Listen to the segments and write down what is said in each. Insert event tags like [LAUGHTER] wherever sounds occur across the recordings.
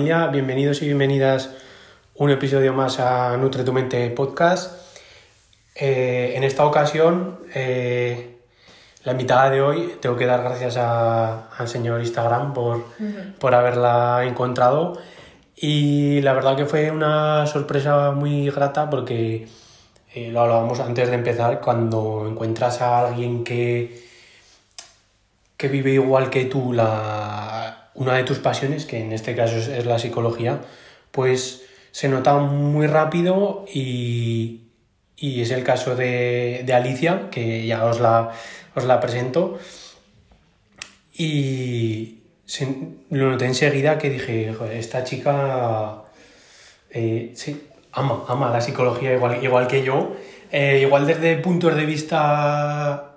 familia, bienvenidos y bienvenidas un episodio más a Nutre tu Mente Podcast. Eh, en esta ocasión, eh, la invitada de hoy, tengo que dar gracias al señor Instagram por, por haberla encontrado y la verdad que fue una sorpresa muy grata porque eh, lo hablábamos antes de empezar, cuando encuentras a alguien que, que vive igual que tú la, una de tus pasiones, que en este caso es, la psicología, pues se nota muy rápido y, y es el caso de, de, Alicia, que ya os la, os la presento. Y, lo noté enseguida que dije, esta chica eh, sí, ama, ama la psicología igual, igual que yo. Eh, igual desde puntos de vista,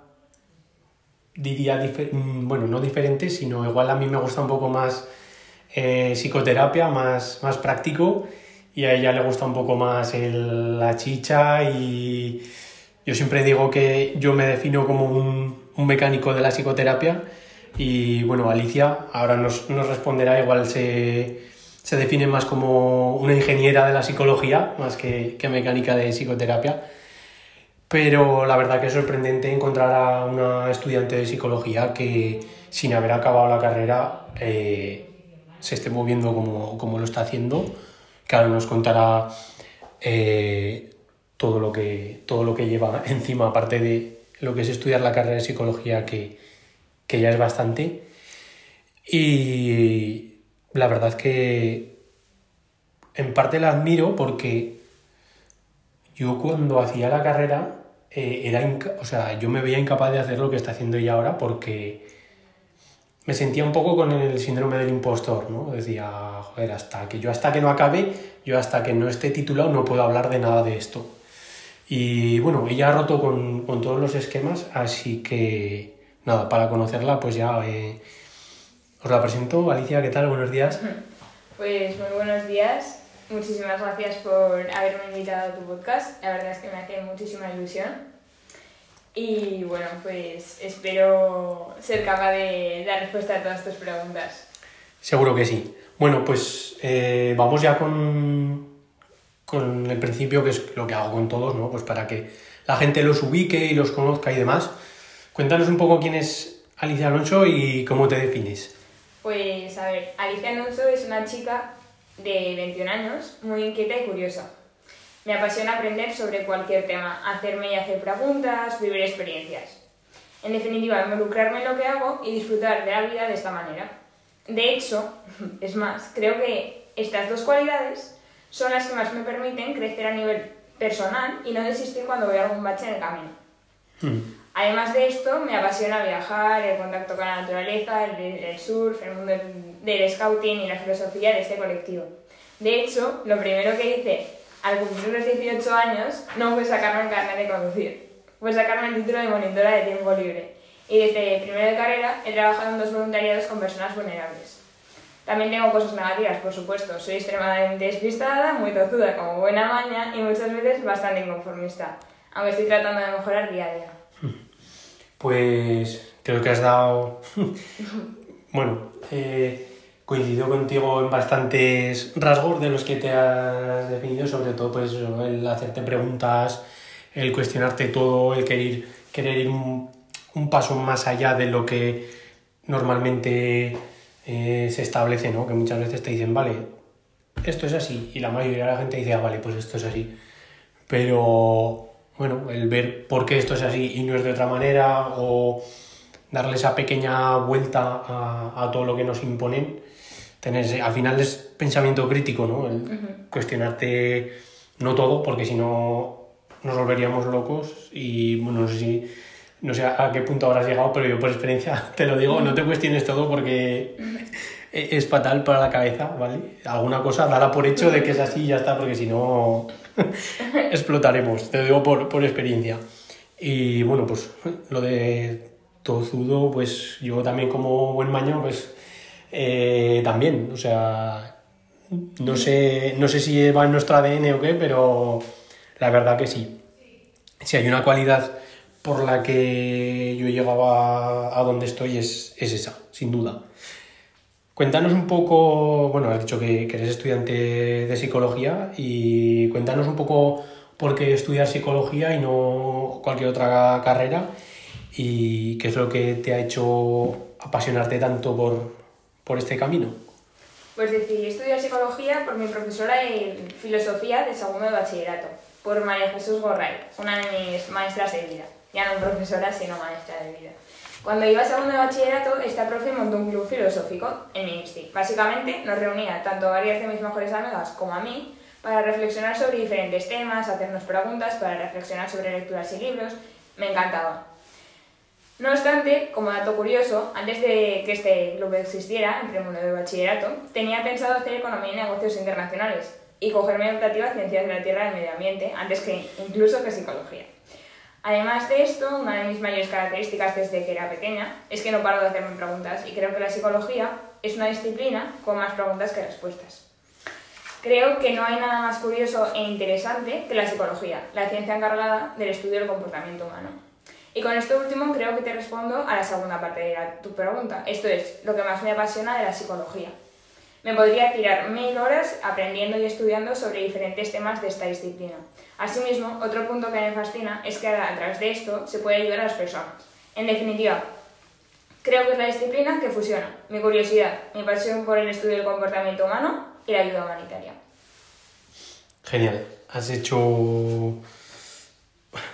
diría, mm, bueno, no diferentes, sino igual a mí me gusta un poco más eh, psicoterapia, más, más práctico, y a ella le gusta un poco más la chicha y yo siempre digo que yo me defino como un, un mecánico de la psicoterapia y bueno, Alicia ahora nos, nos responderá, igual se, se, define más como una ingeniera de la psicología, más que, que, mecánica de psicoterapia. Pero la verdad que es sorprendente encontrar a una estudiante de psicología que sin haber acabado la carrera eh, se esté moviendo como, como, lo está haciendo, que ahora nos contará eh, todo, lo que, todo lo que lleva encima, aparte de lo que es estudiar la carrera de psicología, que, que ya es bastante. Y la verdad que en parte la admiro porque yo cuando hacía la carrera eh, era o sea, yo me veía incapaz de hacer lo que está haciendo ella ahora porque me sentía un poco con el síndrome del impostor, ¿no? Decía, joder, hasta que yo hasta que no acabe, yo hasta que no esté titulado no puedo hablar de nada de esto. Y bueno, ella ha roto con, con todos los esquemas, así que nada, para conocerla, pues ya eh, os la presento. Alicia, ¿qué tal? Buenos días. Pues muy buenos días. Muchísimas gracias por haberme invitado a tu podcast. La verdad es que me hace muchísima ilusión. Y bueno, pues espero ser capaz de dar respuesta a todas tus preguntas. Seguro que sí. Bueno, pues eh, vamos ya con, con el principio, que es lo que hago con todos, ¿no? Pues para que la gente los ubique y los conozca y demás. Cuéntanos un poco quién es Alicia Alonso y cómo te defines. Pues a ver, Alicia Alonso es una chica de 21 años, muy inquieta y curiosa. Me apasiona aprender sobre cualquier tema, hacerme y hacer preguntas, vivir experiencias. En definitiva, involucrarme en lo que hago y disfrutar de la vida de esta manera. De hecho, [LAUGHS] es más, creo que estas dos cualidades son las que más me permiten crecer a nivel personal y no desistir cuando veo algún bache en el camino. Hmm. Además de esto, me apasiona viajar, el contacto con la naturaleza, el, surf, el mundo del scouting y la filosofía de este colectivo. De hecho, lo primero que hice al cumplir los 18 años no fue sacarme el carnet de conducir, fue sacarme el título de monitora de tiempo libre. Y desde primero de carrera he trabajado en dos voluntariados con personas vulnerables. También tengo cosas negativas, por supuesto. Soy extremadamente despistada, muy tozuda como buena maña y muchas veces bastante inconformista, aunque estoy tratando de mejorar día a día. Pues creo que has dado. [LAUGHS] bueno, eh, coincido contigo en bastantes rasgos de los que te has definido, sobre todo pues el hacerte preguntas, el cuestionarte todo, el querer, querer ir un, paso más allá de lo que normalmente eh, se establece, ¿no? Que muchas veces te dicen, vale, esto es así, y la mayoría de la gente dice, ah, vale, pues esto es así. Pero bueno, el ver por qué esto es así y no es de otra manera, o darle esa pequeña vuelta a, todo lo que nos imponen. Tener, al final es pensamiento crítico, ¿no? El cuestionarte no todo, porque si no nos volveríamos locos y bueno, no sé si no sé a qué punto habrás llegado, pero yo por experiencia [LAUGHS] te lo digo, no te cuestiones todo porque [LAUGHS] es fatal para la cabeza, ¿vale? Alguna cosa, dala por hecho de que es así y ya está, porque si no [LAUGHS] explotaremos, te digo por, por experiencia. Y bueno, pues lo de tozudo, pues yo también como buen maño, pues eh, también, o sea, no sé, no sé si va en nuestro ADN o qué, pero la verdad que sí. Si hay una cualidad por la que yo llegaba a donde estoy es, es esa, sin duda. Cuéntanos un poco, bueno, has dicho que, que eres estudiante de psicología y cuéntanos un poco por qué estudiar psicología y no cualquier otra carrera y qué es lo que te ha hecho apasionarte tanto por, por este camino. Pues decidí estudiar psicología por mi profesora de filosofía de segundo de bachillerato, por María Jesús Gorray, una de mis maestras de vida. Ya no profesora, sino maestra de vida. Cuando iba a segundo de bachillerato, esta profe montó un club filosófico en mi Básicamente nos reunía tanto a varias de mis mejores amigas como a mí para reflexionar sobre diferentes temas, hacernos preguntas, para reflexionar sobre lecturas y libros. Me encantaba. No obstante, como dato curioso, antes de que este club existiera, en primer de bachillerato, tenía pensado hacer economía y negocios internacionales y cogerme optativa ciencias de la tierra y medio ambiente, antes que incluso que psicología. Además de esto, una de mis mayores características desde que era pequeña es que no paro de hacerme preguntas y creo que la psicología es una disciplina con más preguntas que respuestas. Creo que no hay nada más curioso e interesante que la psicología, la ciencia encargada del estudio del comportamiento humano. Y con esto último creo que te respondo a la segunda parte de tu pregunta, esto es, lo que más me apasiona de la psicología. Me podría tirar mil horas aprendiendo y estudiando sobre diferentes temas de esta disciplina. Asimismo, otro punto que me fascina es que a través esto se puede ayudar a las personas. En definitiva, creo que es la disciplina que fusiona mi curiosidad, mi pasión por el estudio del comportamiento humano y la ayuda humanitaria. Genial, has hecho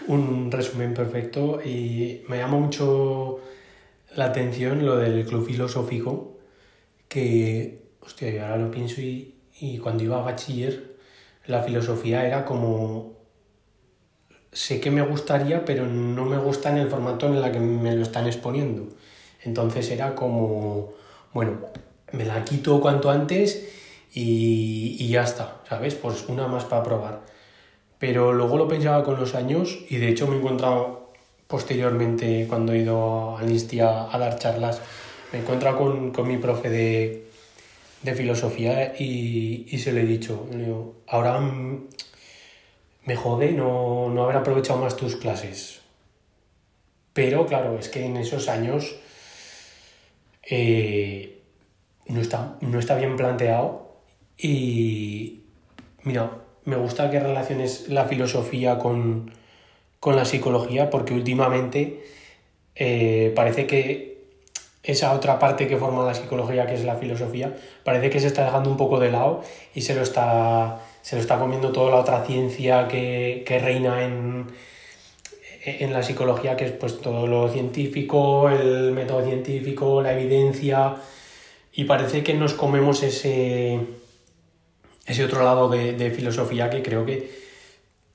un resumen perfecto y me llama mucho la atención lo del club filosófico que, hostia, ahora lo pienso y, y cuando iba a bachiller la filosofía era como sé que me gustaría, pero no me gusta en el formato en el que me lo están exponiendo. Entonces era como, bueno, me la quito cuanto antes y, y ya está, ¿sabes? Pues una más para probar. Pero luego lo pensaba con los años y de hecho me he encontrado posteriormente cuando he ido al Instia a dar charlas, me he encontrado con, con mi profe de, de filosofía y, y, se lo he dicho. ahora me jode no, no haber aprovechado más tus clases. Pero claro, es que en esos años eh, no, está, no está bien planteado y mira, me gusta que relaciones la filosofía con, con la psicología porque últimamente eh, parece que esa otra parte que forma la psicología, que es la filosofía, parece que se está dejando un poco de lado y se lo está, se lo está comiendo toda la otra ciencia que, que reina en, en la psicología, que es pues todo lo científico, el método científico, la evidencia, y parece que nos comemos ese, ese otro lado de, de filosofía que creo que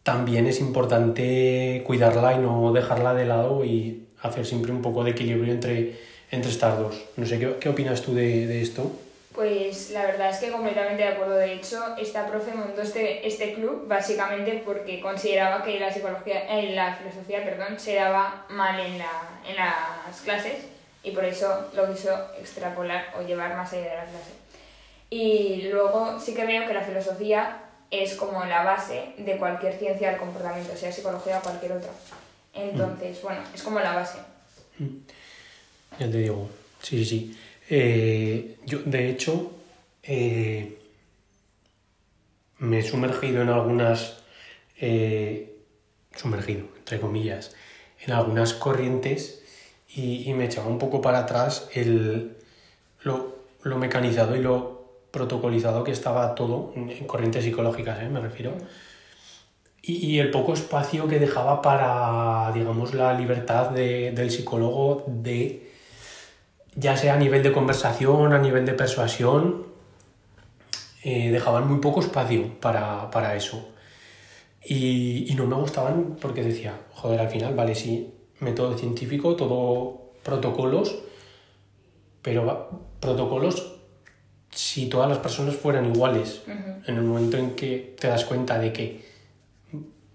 también es importante cuidarla y no dejarla de lado y hacer siempre un poco de equilibrio entre entre estas dos. No sé, ¿qué, qué opinas tú de, de, esto? Pues la verdad es que completamente de acuerdo. De hecho, esta profe montó este, este club básicamente porque consideraba que la psicología, eh, la filosofía, perdón, se daba mal en, la, en las clases y por eso lo quiso extrapolar o llevar más allá de la clase. Y luego sí que veo que la filosofía es como la base de cualquier ciencia del comportamiento, sea psicología o cualquier otra. Entonces, mm. bueno, es como la base. Mm. Ya te digo, sí, sí, sí. Eh, yo, de hecho, eh, me he sumergido en algunas, eh, sumergido, entre comillas, en algunas corrientes y, y, me echaba un poco para atrás el, lo, lo, mecanizado y lo protocolizado que estaba todo en corrientes psicológicas, me refiero. Y, y, el poco espacio que dejaba para, digamos, la libertad de, del psicólogo de ya sea a nivel de conversación, a nivel de persuasión, eh, dejaban muy poco espacio para, para eso. Y, y, no me gustaban porque decía, joder, al final, vale, sí, método científico, todo protocolos, pero protocolos si todas las personas fueran iguales. Uh -huh. En el momento en que te das cuenta de que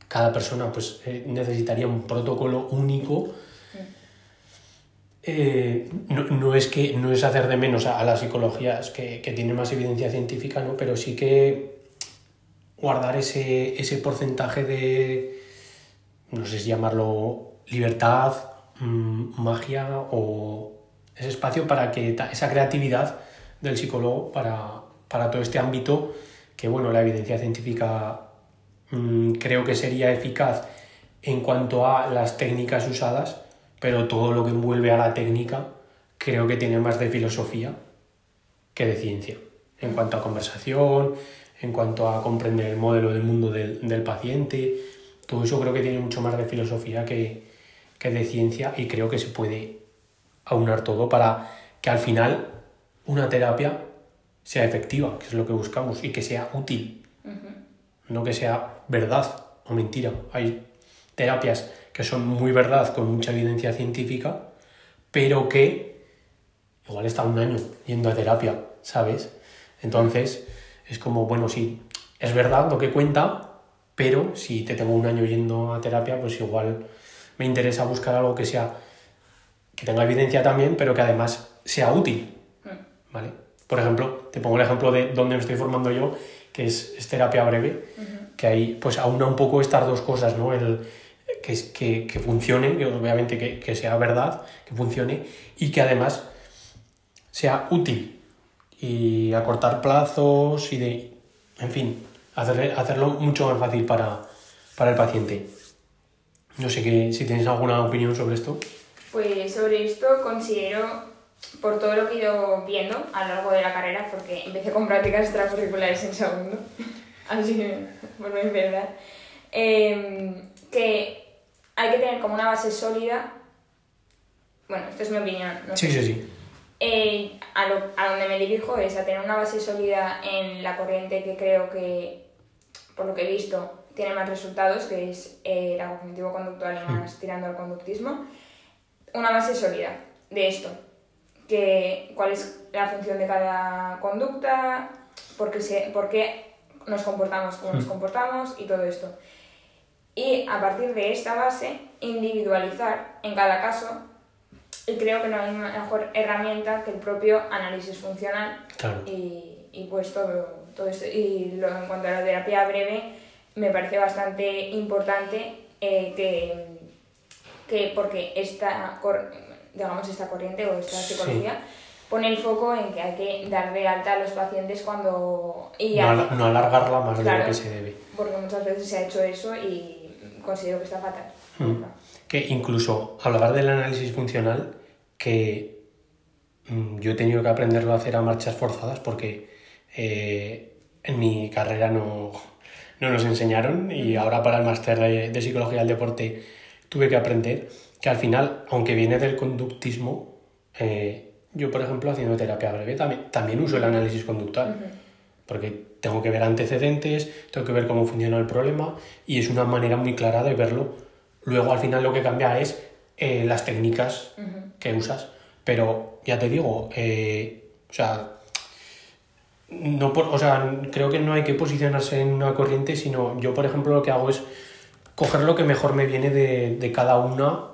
cada persona pues, eh, necesitaría un protocolo único, eh, no, no, es que no es hacer de menos a, las psicologías que, que tienen más evidencia científica, ¿no? pero sí que guardar ese, ese porcentaje de, no sé si llamarlo libertad, mmm, magia o ese espacio para que esa creatividad del psicólogo para, para todo este ámbito que, bueno, la evidencia científica mm, creo que sería eficaz en cuanto a las técnicas usadas, pero todo lo que envuelve a la técnica creo que tiene más de filosofía que de ciencia, en cuanto a conversación, en cuanto a comprender el modelo del mundo del, del paciente, todo eso creo que tiene mucho más de filosofía que, que de ciencia y creo que se puede aunar todo para que al final una terapia sea efectiva, que es lo que buscamos, y que sea útil, no que sea verdad o mentira. Hay terapias que son muy verdad, con mucha evidencia científica, pero que igual está un año yendo a terapia, ¿sabes? Entonces, es como, bueno, sí, es verdad lo que cuenta, pero si te tengo un año yendo a terapia, pues igual me interesa buscar algo que sea, que tenga evidencia también, pero que además sea útil, mm. ¿vale? Por ejemplo, te pongo el ejemplo de donde me estoy formando yo, que es, terapia breve, que ahí pues aúna un poco estas dos cosas, ¿no? El, que, que, que funcione, que obviamente que, que sea verdad, que funcione, y que además sea útil y acortar plazos y de, en fin, hacerlo mucho más fácil para, para el paciente. No sé que, si tienes alguna opinión sobre esto. Pues sobre esto considero, por todo lo que he ido viendo a lo largo de la carrera, porque empecé con prácticas extracurriculares en segundo, [LAUGHS] así que, por mi verdad, em, que hay que tener como una base sólida. Bueno, esto es mi opinión. No sí, sí, sí. Eh, a, lo, a donde me dirijo es a tener una base sólida en la corriente que creo que, por lo que he visto, tiene más resultados, que es eh, la cognitivo-conductual y más tirando al conductismo. Una base sólida de esto, que, cuál es la función de cada conducta, por qué, se, por qué nos comportamos como nos comportamos y todo esto. Y a partir de esta base, individualizar en cada caso y creo que no hay mejor herramienta que el propio análisis funcional y, y, pues todo, todo esto. Y lo, en cuanto a la terapia breve, me parece bastante importante eh, que, que, porque esta, digamos, esta corriente o esta psicología pone el foco en que hay que dar de alta a los pacientes cuando... Y no, alargarla más de lo que se debe. Porque muchas veces se ha hecho eso y considero que está fatal. Mm. Que incluso hablar del análisis funcional que mm, yo he tenido que aprenderlo a hacer a marchas forzadas porque eh, en mi carrera no, no, nos enseñaron y ahora para el máster de, psicología del deporte tuve que aprender que al final, aunque viene del conductismo, eh, yo por ejemplo haciendo terapia breve también, también uso el análisis conductual. Porque tengo que ver antecedentes, tengo que ver cómo funciona el problema y es una manera muy clara de verlo. Luego al final lo que cambia es eh, las técnicas que usas. Pero ya te digo, eh, o sea, no por, o sea, creo que no hay que posicionarse en una corriente, sino yo, por ejemplo, lo que hago es coger lo que mejor me viene de, de cada una.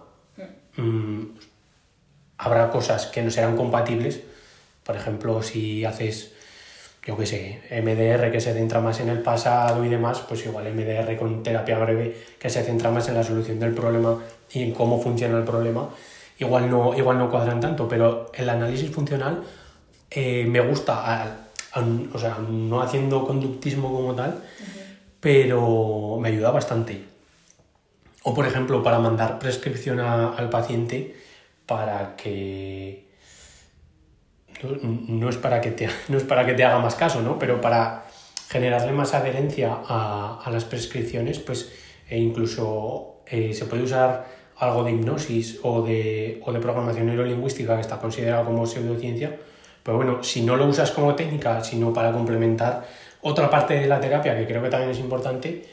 Mm, habrá cosas que no serán compatibles. Por ejemplo, si haces, yo qué sé, MDR que se centra más en el pasado y demás, pues igual MDR con terapia breve que se centra más en la solución del problema y en cómo funciona el problema, igual no, igual no cuadran tanto, pero el análisis funcional eh, me gusta, o sea, no haciendo conductismo como tal, pero me ayuda bastante. O por ejemplo, para mandar prescripción al paciente para que... No, es para que te, [LAUGHS] no es para que te haga más caso, ¿no? Pero para generarle más adherencia a, a las prescripciones, pues e incluso eh, se puede usar algo de hipnosis o de, o de programación neurolingüística que está considerado como pseudociencia, pero bueno, si no lo usas como técnica, sino para complementar otra parte de la terapia, que creo que también es importante,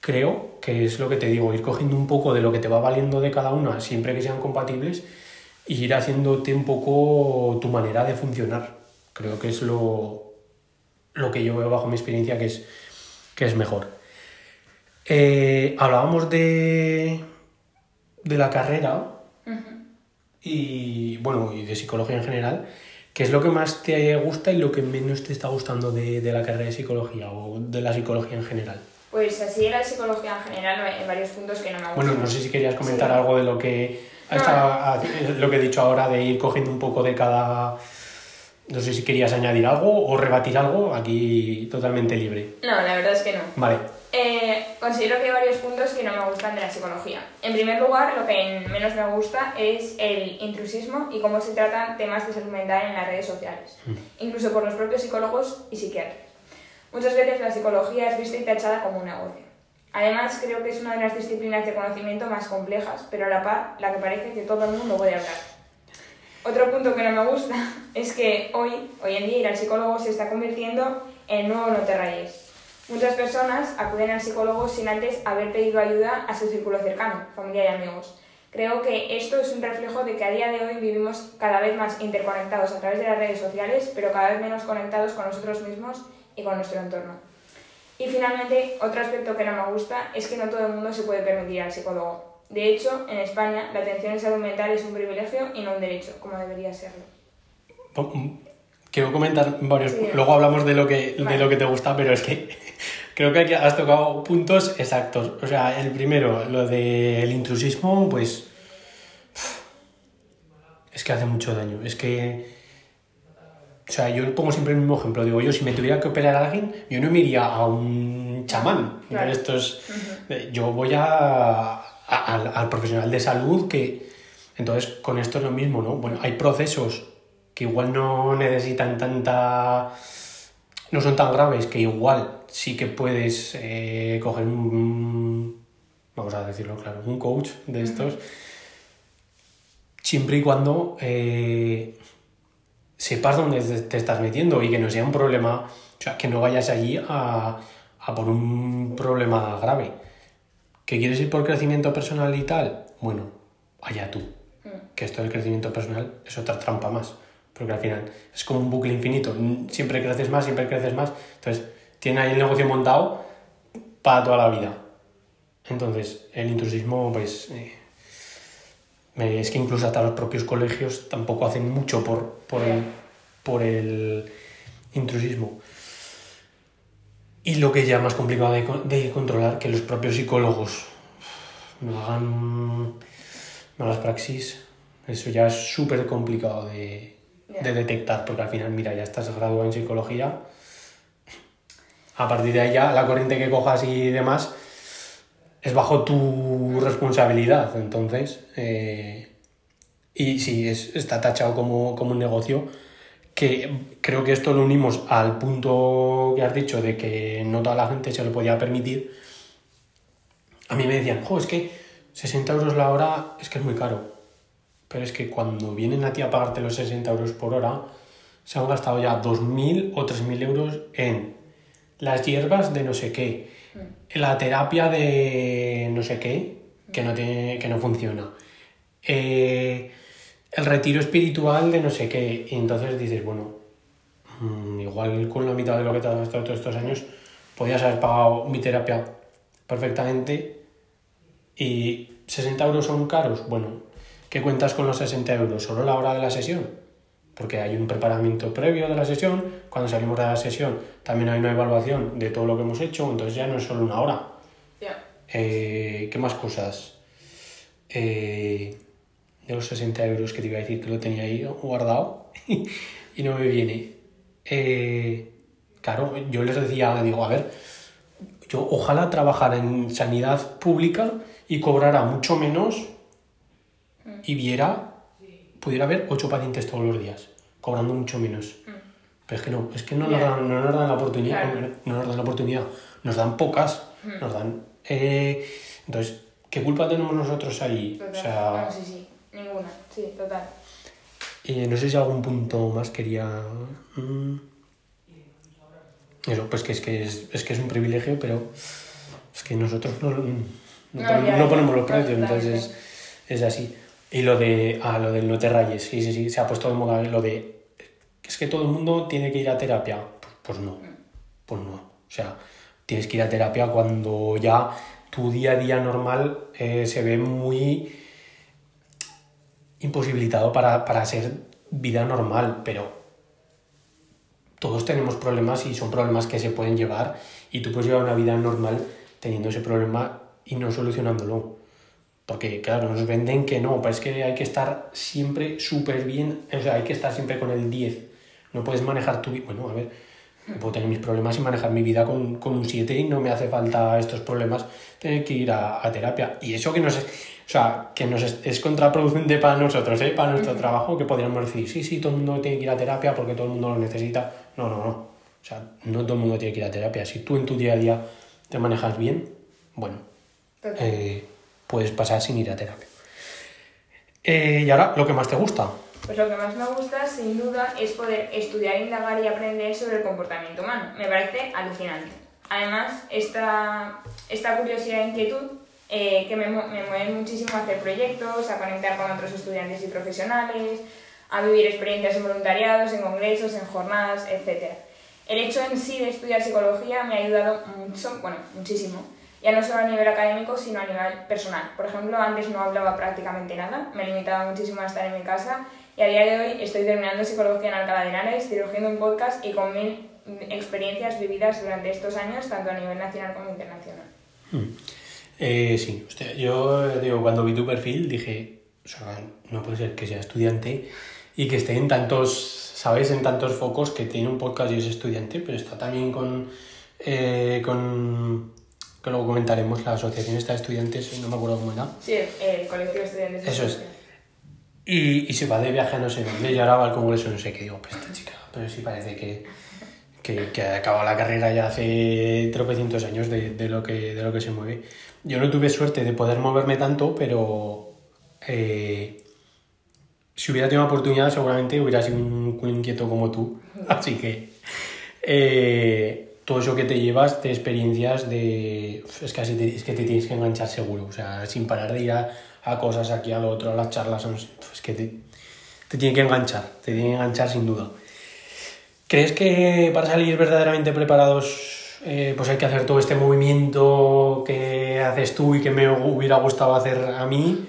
creo que es lo que te digo, ir cogiendo un poco de lo que te va valiendo de cada una, siempre que sean compatibles, y ir haciéndote un poco tu manera de funcionar. Creo que es lo, lo que yo veo bajo mi experiencia que es, que es mejor. Eh, hablábamos de, de la carrera y bueno, y de psicología en general, ¿qué es lo que más te gusta y lo que menos te está gustando de, la carrera de psicología o de la psicología en general? Pues así de la psicología en general, en varios puntos que no me gustan. Bueno, no sé si querías comentar algo de lo que, lo que he dicho ahora, de ir cogiendo un poco de cada No sé si querías añadir algo o rebatir algo, aquí totalmente libre. No, la verdad es que no. Vale. Eh, considero que hay varios puntos que no me gustan de la psicología. En primer lugar, lo que menos me gusta es el intrusismo y cómo se tratan temas de salud mental en las redes sociales, incluso por los propios psicólogos y psiquiatras. Muchas veces la psicología es vista y tachada como un negocio. Además, creo que es una de las disciplinas de conocimiento más complejas, pero a la par, la que parece que todo el mundo puede hablar. Otro punto que no me gusta [LAUGHS] es que hoy, hoy en día, ir al psicólogo se está convirtiendo en nuevo no te rayes. Muchas personas acuden al psicólogo sin antes haber pedido ayuda a su círculo cercano, familia y amigos. Creo que esto es un reflejo de que a día de hoy vivimos cada vez más interconectados a través de las redes sociales, pero cada vez menos conectados con nosotros mismos y con nuestro entorno. Y finalmente, otro aspecto que no me gusta es que no todo el mundo se puede permitir al psicólogo. De hecho, en España, la atención en salud mental es un privilegio y no un derecho, como debería serlo. Mm, quiero comentar varios. Luego hablamos de lo, que, de lo que te gusta, pero es que [LAUGHS] creo que aquí has tocado puntos exactos. O sea, el primero, lo del intrusismo, pues. Es que hace mucho daño. Es que. O sea, yo pongo siempre el mismo ejemplo. Digo, yo si me tuviera que operar a alguien, yo no me iría a un chamán. Esto es, Yo voy a, al, profesional de salud que... Entonces, con esto es lo mismo, ¿no? Bueno, hay procesos que igual no necesitan tanta... no son tan graves, que igual sí que puedes eh, coger un... vamos a decirlo claro, un coach de estos, siempre y cuando eh, sepas dónde te estás metiendo y que no sea un problema, o sea, que no vayas allí a, a por un problema grave. ¿Que quieres ir por crecimiento personal y tal? Bueno, allá tú. Mm. Que esto del crecimiento personal es otra trampa más. Porque al final es como un bucle infinito. Siempre creces más, siempre creces más. Entonces, tiene ahí el negocio montado para toda la vida. Entonces, el intrusismo, pues. Eh, es que incluso hasta los propios colegios tampoco hacen mucho por, por, el, por el intrusismo. Y lo que ya más complicado de, de controlar, que los propios psicólogos no hagan malas praxis, eso ya es súper complicado de, de, detectar, porque al final, mira, ya estás graduado en psicología, a partir de ahí ya la corriente que cojas y demás es bajo tu responsabilidad, entonces, eh, y sí, es, está tachado como, como un negocio, que creo que esto lo unimos al punto que has dicho de que no toda la gente se lo podía permitir. A mí me decían, jo, es que 60 euros la hora es que es muy caro. Pero es que cuando vienen a ti a pagarte los 60 euros por hora, se han gastado ya 2.000 o 3.000 euros en las hierbas de no sé qué, la terapia de no sé qué, que no, tiene, que no funciona. Eh, el retiro espiritual de no sé qué. Y entonces dices, bueno, mm, igual con la mitad de lo que te has gastado todos estos años, podías haber pagado mi terapia perfectamente y 60 euros son caros. Bueno, ¿qué cuentas con los 60 euros? ¿Solo la hora de la sesión? Porque hay un preparamiento previo de la sesión, cuando salimos de la sesión también hay una evaluación de todo lo que hemos hecho, entonces ya no es solo una hora. Eh, ¿Qué más cosas? Eh, de los 60 euros que te iba a decir que lo tenía ahí guardado [LAUGHS] y no me viene. Eh, claro, yo les decía, digo, a ver, yo ojalá trabajara en sanidad pública y cobrara mucho menos y viera, pudiera ver ocho pacientes todos los días, cobrando mucho menos. Pero es que no, es que no, nos, dan, no nos dan la oportunidad, no, nos dan la oportunidad, nos dan pocas, nos dan... Eh, entonces, ¿qué culpa tenemos nosotros ahí? O sea, sí, sí. Ninguna, sí, total. Y no sé si algún punto más quería... Mm, eso, pues que es que es, es que es un privilegio, pero es que nosotros no, no, ponemos, los precios, entonces es, así. Y lo de, ah, lo del no te rayes, sí, sí, sí, se ha puesto de moda lo de, es que todo el mundo tiene que ir a terapia. Pues, no, pues no. O sea, tienes que ir a terapia cuando ya tu día a día normal eh, se ve muy imposibilitado para, para ser vida normal, pero todos tenemos problemas y son problemas que se pueden llevar y tú puedes llevar una vida normal teniendo ese problema y no solucionándolo. Porque, claro, nos venden que no, pues es que hay que estar siempre súper bien, o sea, hay que estar siempre con el 10, No puedes manejar tu vida. Bueno, a ver, puedo tener mis problemas y manejar mi vida con, con un 7 y no me hace falta estos problemas tener que ir a, a terapia. Y eso que nos, es, o sea, que nos es, es contraproducente para nosotros, ¿eh? para nuestro trabajo, que podríamos decir, sí, sí, todo el mundo tiene que ir a terapia porque todo el mundo lo necesita. No, no, no. O sea, no todo el mundo tiene que ir a terapia. Si tú en tu día a día te manejas bien, bueno, eh, puedes pasar sin ir a terapia. Eh, y ahora, lo que más te gusta. Pues lo que más me gusta, sin duda, es poder estudiar, indagar y aprender sobre el comportamiento humano. Me parece alucinante. Además, esta, esta curiosidad e inquietud eh, que me, me mueve muchísimo a hacer proyectos, a conectar con otros estudiantes y profesionales, a vivir experiencias en voluntariados, en congresos, en jornadas, etc. El hecho en sí de estudiar psicología me ha ayudado mucho, bueno, muchísimo, ya no solo a nivel académico, sino a nivel personal. Por ejemplo, antes no hablaba prácticamente nada, me limitaba muchísimo a estar en mi casa y a día de hoy estoy terminando psicología en Alcalá de Henares, dirigiendo un podcast y con mil experiencias vividas durante estos años, tanto a nivel nacional como internacional. Eh, sí, yo eh, digo, cuando vi tu perfil dije, o sea, no puede ser que sea estudiante y que esté en tantos, ¿sabes? En tantos focos que tiene un podcast y es estudiante, pero está también con, eh, con, que luego comentaremos, la asociación esta de estudiantes, no me acuerdo cómo era, Sí, el, colectivo de estudiantes. Eso es. y, y se va de viaje a no sé dónde y ahora va al congreso no sé qué, digo, pues esta chica, pero sí parece que, que, que ha acabado la carrera ya hace tropecientos años de, de, lo que, de lo que se mueve. Yo no tuve suerte de poder moverme tanto, pero eh, si hubiera tenido oportunidad seguramente hubiera sido un inquieto como tú. Así que eh, todo eso que te llevas de experiencias de... Es que, así te- es que te tienes que enganchar seguro, o sea, sin parar de ir a, cosas aquí, a lo otro, a las charlas, es que te, te tiene que enganchar, te tiene que enganchar sin duda. ¿Crees que para salir verdaderamente preparados eh, pues hay que hacer todo este movimiento que haces tú y que me hubiera gustado hacer a mí?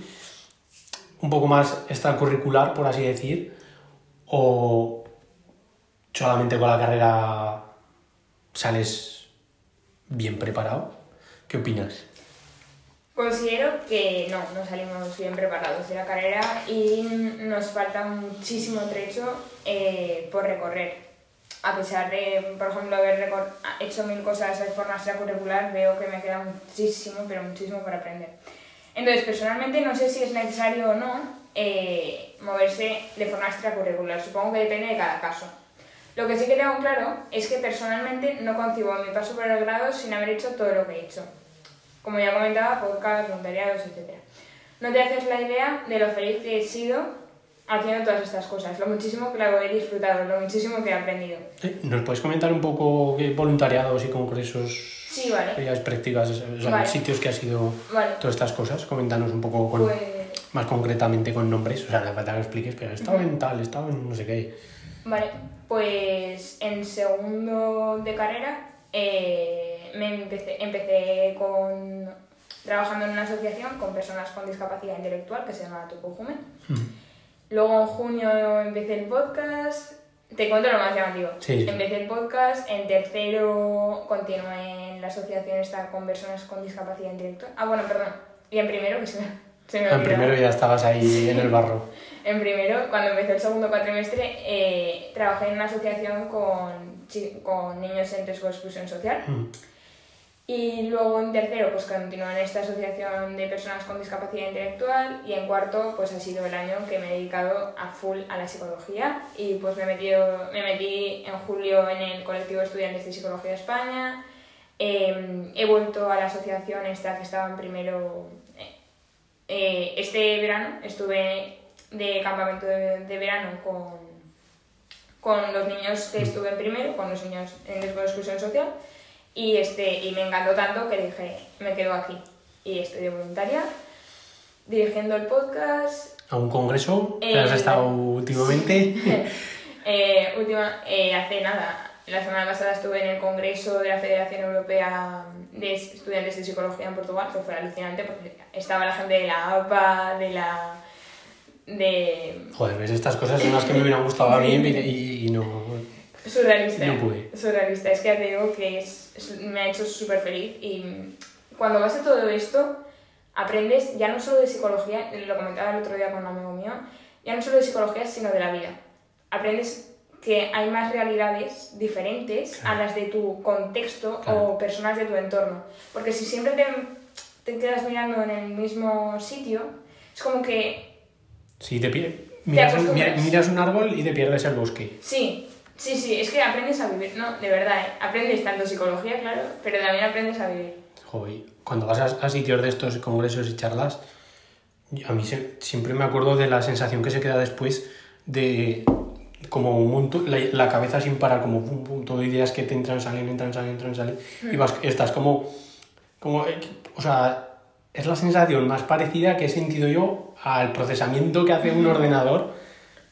Un poco más extracurricular, por así decir, o solamente con la carrera sales bien preparado. ¿Qué opinas? Considero que no, no salimos bien preparados de la carrera y nos falta muchísimo trecho eh, por recorrer. A pesar de, por ejemplo, haber hecho mil cosas de forma extracurricular, veo que me queda muchísimo, pero muchísimo por aprender. Entonces, personalmente no sé si es necesario o no eh, moverse de forma extracurricular. Supongo que depende de cada caso. Lo que sí que tengo claro es que personalmente no concibo mi paso por el grado sin haber hecho todo lo que he hecho. Como ya comentaba, podcast, voluntariados, etc. No te haces la idea de lo feliz que he sido haciendo todas estas cosas, lo muchísimo que lo he disfrutado, lo muchísimo que he aprendido. Eh, ¿Nos puedes comentar un poco qué voluntariados y congresos, Sí, vale. prácticas, o sea, Vale. sitios que has ido, Vale. todas estas cosas? Coméntanos un poco con, Pues, más concretamente con nombres, o sea, no falta que expliques, pero he estado en tal, he estado en no sé qué. Vale, pues en segundo de carrera eh, me empecé, empecé con, trabajando en una asociación con personas con discapacidad intelectual que se llama Tupujume. Mm. Luego en junio empecé el podcast. Te cuento lo más llamativo. Sí, sí. Empecé el podcast. En tercero continué en la asociación esta con personas con discapacidad intelectual. Ah, bueno, perdón. Y en primero, que se me, se me En primero ya estabas ahí en el barro. [LAUGHS] En primero, cuando empecé el segundo cuatrimestre, eh, trabajé en una asociación con, con niños en riesgo de exclusión social. Mm. Y luego en tercero, pues continué en esta asociación de personas con discapacidad intelectual y en cuarto, pues ha sido el año que me he dedicado a full a la psicología y pues me he metido, me metí en julio en el colectivo de estudiantes de psicología de España, eh, he vuelto a la asociación esta que estaba en primero, eh, este verano estuve de campamento de, de verano con, con los niños que estuve en primero, con los niños en riesgo de exclusión social y, este, y me encantó tanto que dije, me quedo aquí. Y estoy de voluntaria, dirigiendo el podcast. ¿A un congreso que Eh, has estado últimamente? [LAUGHS] Eh, última, eh, hace nada, la semana pasada estuve en el congreso de la Federación Europea de Estudiantes de Psicología en Portugal, que fue alucinante porque estaba la gente de la APA, de la... de... Joder, ves, estas cosas son las que me hubieran gustado a mí y, y no... Surrealista. No pude. Surrealista. Es que ya te digo que es, es- me ha hecho súper feliz y cuando vas a todo esto, aprendes ya no solo de psicología, lo comentaba el otro día con un amigo mío, ya no solo de psicología, sino de la vida. Aprendes que hay más realidades diferentes a las de tu contexto o personas de tu entorno. Porque si siempre te, te quedas mirando en el mismo sitio, es como que... Sí, te, miras, miras un árbol y te pierdes el bosque. Sí, sí, sí, es que aprendes a vivir, ¿no? De verdad, ¿eh? aprendes tanto psicología, claro, pero también aprendes a vivir. Joder, cuando vas a, sitios de estos congresos y charlas, a mí siempre me acuerdo de la sensación que se queda después de como un montón, la, cabeza sin parar, como un punto de ideas que te entran, salen, entran, salen, entran, salen, y mm. vas, estás como, como, eh, o sea, es la sensación más parecida que he sentido yo al procesamiento que hace un mm. ordenador,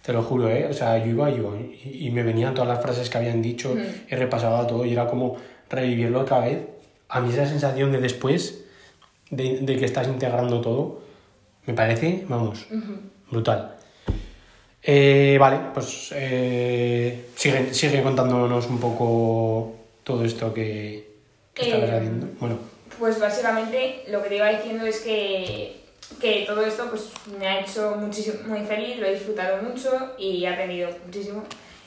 te lo juro, ¿eh? O sea, yo iba, yo, y, y me venían todas las frases que habían dicho, mm. he repasado todo y era como revivirlo otra vez. A mí esa sensación de después, de, de que estás integrando todo, me parece, vamos, brutal. Eh, vale, pues eh, sigue, sigue, contándonos un poco todo esto que, que estabas eh, haciendo. Bueno. Pues básicamente lo que te iba diciendo es que, que todo esto pues, me ha hecho muchísimo, muy feliz, lo he disfrutado mucho y he aprendido muchísimo.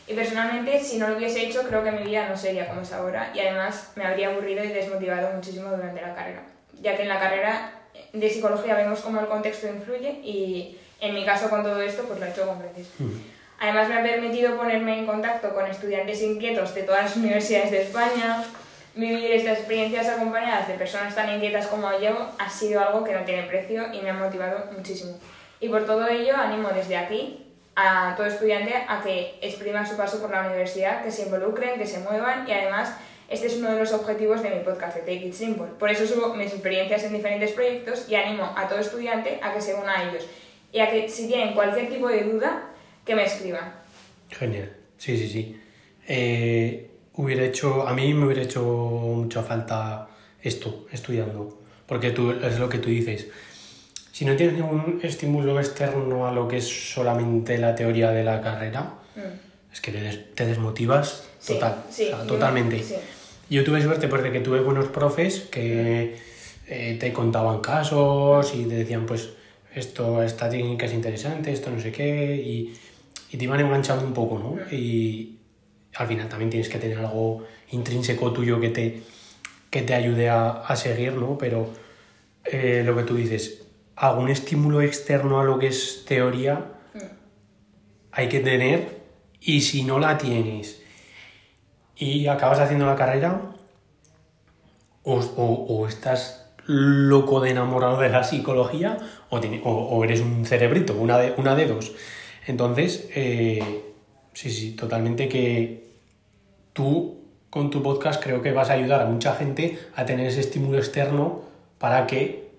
Y personalmente, si no lo hubiese hecho, creo que mi vida no sería como es ahora y además me habría aburrido y desmotivado muchísimo durante la carrera, ya que en la carrera de psicología vemos cómo el contexto influye y en mi caso con todo esto, pues lo he hecho con creces. Además me ha permitido ponerme en contacto con estudiantes inquietos de todas las universidades de España. Vivir estas experiencias acompañadas de personas tan inquietas como yo ha sido algo que no tiene precio y me ha motivado muchísimo. Y por todo ello animo desde aquí a todo estudiante a que exprima su paso por la universidad, que se involucren, que se muevan y además este es uno de los objetivos de mi podcast, de Take It Simple. Por eso subo mis experiencias en diferentes proyectos y animo a todo estudiante a que se una a ellos y a que si tienen cualquier tipo de duda, que me escriban. Genial, sí, sí, sí. Eh, hubiera hecho, a mí me hubiera hecho mucha falta esto, estudiando, porque tú, es lo que tú dices. Si no tienes ningún estímulo externo a lo que es solamente la teoría de la carrera, mm. es que te, desmotivas total, totalmente. Yo tuve suerte porque que tuve buenos profes que eh, te contaban casos y te decían, pues, esto, esta técnica es interesante, esto no sé qué, y, y te iban enganchando un poco, ¿no? Y al final también tienes que tener algo intrínseco tuyo que te, que te ayude a, a seguir, ¿no? Pero eh, lo que tú dices, algún estímulo externo a lo que es teoría hay que tener, y si no la tienes y acabas haciendo la carrera, o, o estás loco de enamorado de la psicología o, o, eres un cerebrito, una de, una de dos. Entonces, eh, sí, sí, totalmente que tú con tu podcast creo que vas a ayudar a mucha gente a tener ese estímulo externo para que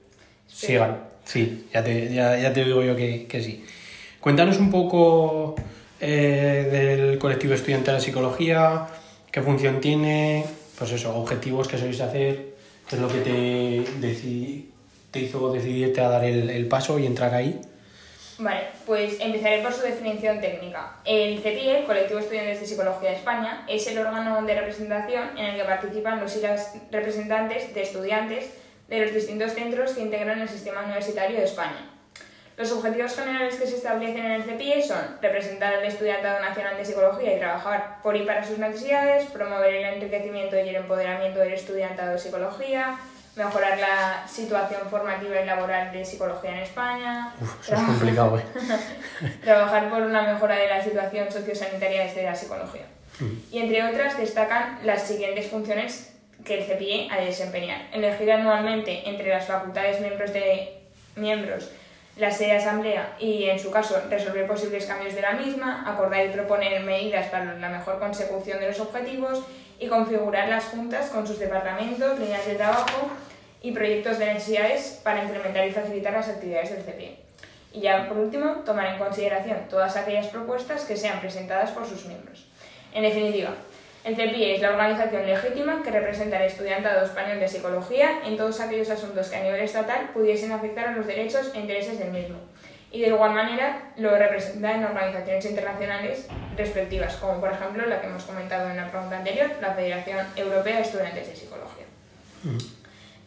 sigan. Sí, ya te, ya, te digo yo que, que, sí. Cuéntanos un poco eh, del colectivo estudiante de la psicología, qué función tiene, pues eso, objetivos que sois hacer, ¿Qué es lo que te, te hizo decidirte a dar el, el, paso y entrar ahí? Vale, pues empezaré por su definición técnica. El CEPIE, Colectivo de Estudiantes de Psicología de España, es el órgano de representación en el que participan los y las representantes de estudiantes de los distintos centros que integran el sistema universitario de España. Los objetivos generales que se establecen en el CEPIE son representar al estudiantado nacional de psicología y trabajar por y para sus necesidades, promover el enriquecimiento y el empoderamiento del estudiantado de psicología, mejorar la situación formativa y laboral de psicología en España. eso es complicado, ¿eh? [LAUGHS] trabajar por una mejora de la situación sociosanitaria desde la psicología. Mm. Y entre otras destacan las siguientes funciones que el CEPIE ha de desempeñar. Elegir anualmente entre las facultades miembros de miembros la sede de asamblea y, en su caso, resolver posibles cambios de la misma, acordar y proponer medidas para la mejor consecución de los objetivos y configurar las juntas con sus departamentos, líneas de trabajo y proyectos de necesidades para implementar y facilitar las actividades del CPE. Y ya, por último, tomar en consideración todas aquellas propuestas que sean presentadas por sus miembros. En definitiva, el CEPI es la organización legítima que representa al estudiantado español de psicología en todos aquellos asuntos que a nivel estatal pudiesen afectar a los derechos e intereses del mismo. Y de igual manera lo representa en organizaciones internacionales respectivas, como por ejemplo la que hemos comentado en la pregunta anterior, la Federación Europea de Estudiantes de Psicología. Mm.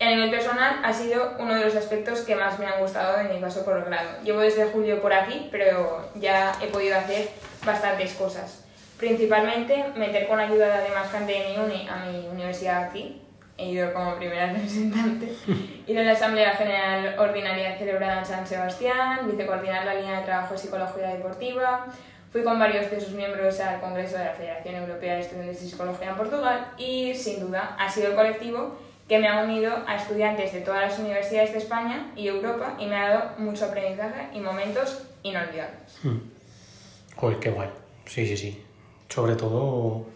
A nivel personal ha sido uno de los aspectos que más me han gustado en mi paso por el grado. Llevo desde julio por aquí, pero ya he podido hacer bastantes cosas. Principalmente meter con ayuda de más gente de mi uni a mi universidad aquí. He ido como primera [LAUGHS] representante. [LAUGHS] Ir a la Asamblea General Ordinaria celebrada en San Sebastián, vicecoordinar la línea de trabajo de psicología deportiva. Fui con varios de sus miembros al Congreso de la Federación Europea de Estudiantes de Psicología en Portugal y, sin duda, ha sido el colectivo que me ha unido a estudiantes de todas las universidades de España y Europa y me ha dado mucho aprendizaje y momentos inolvidables. Hmm. Joder, qué guay. Sí, sí, sí. Sobre todo,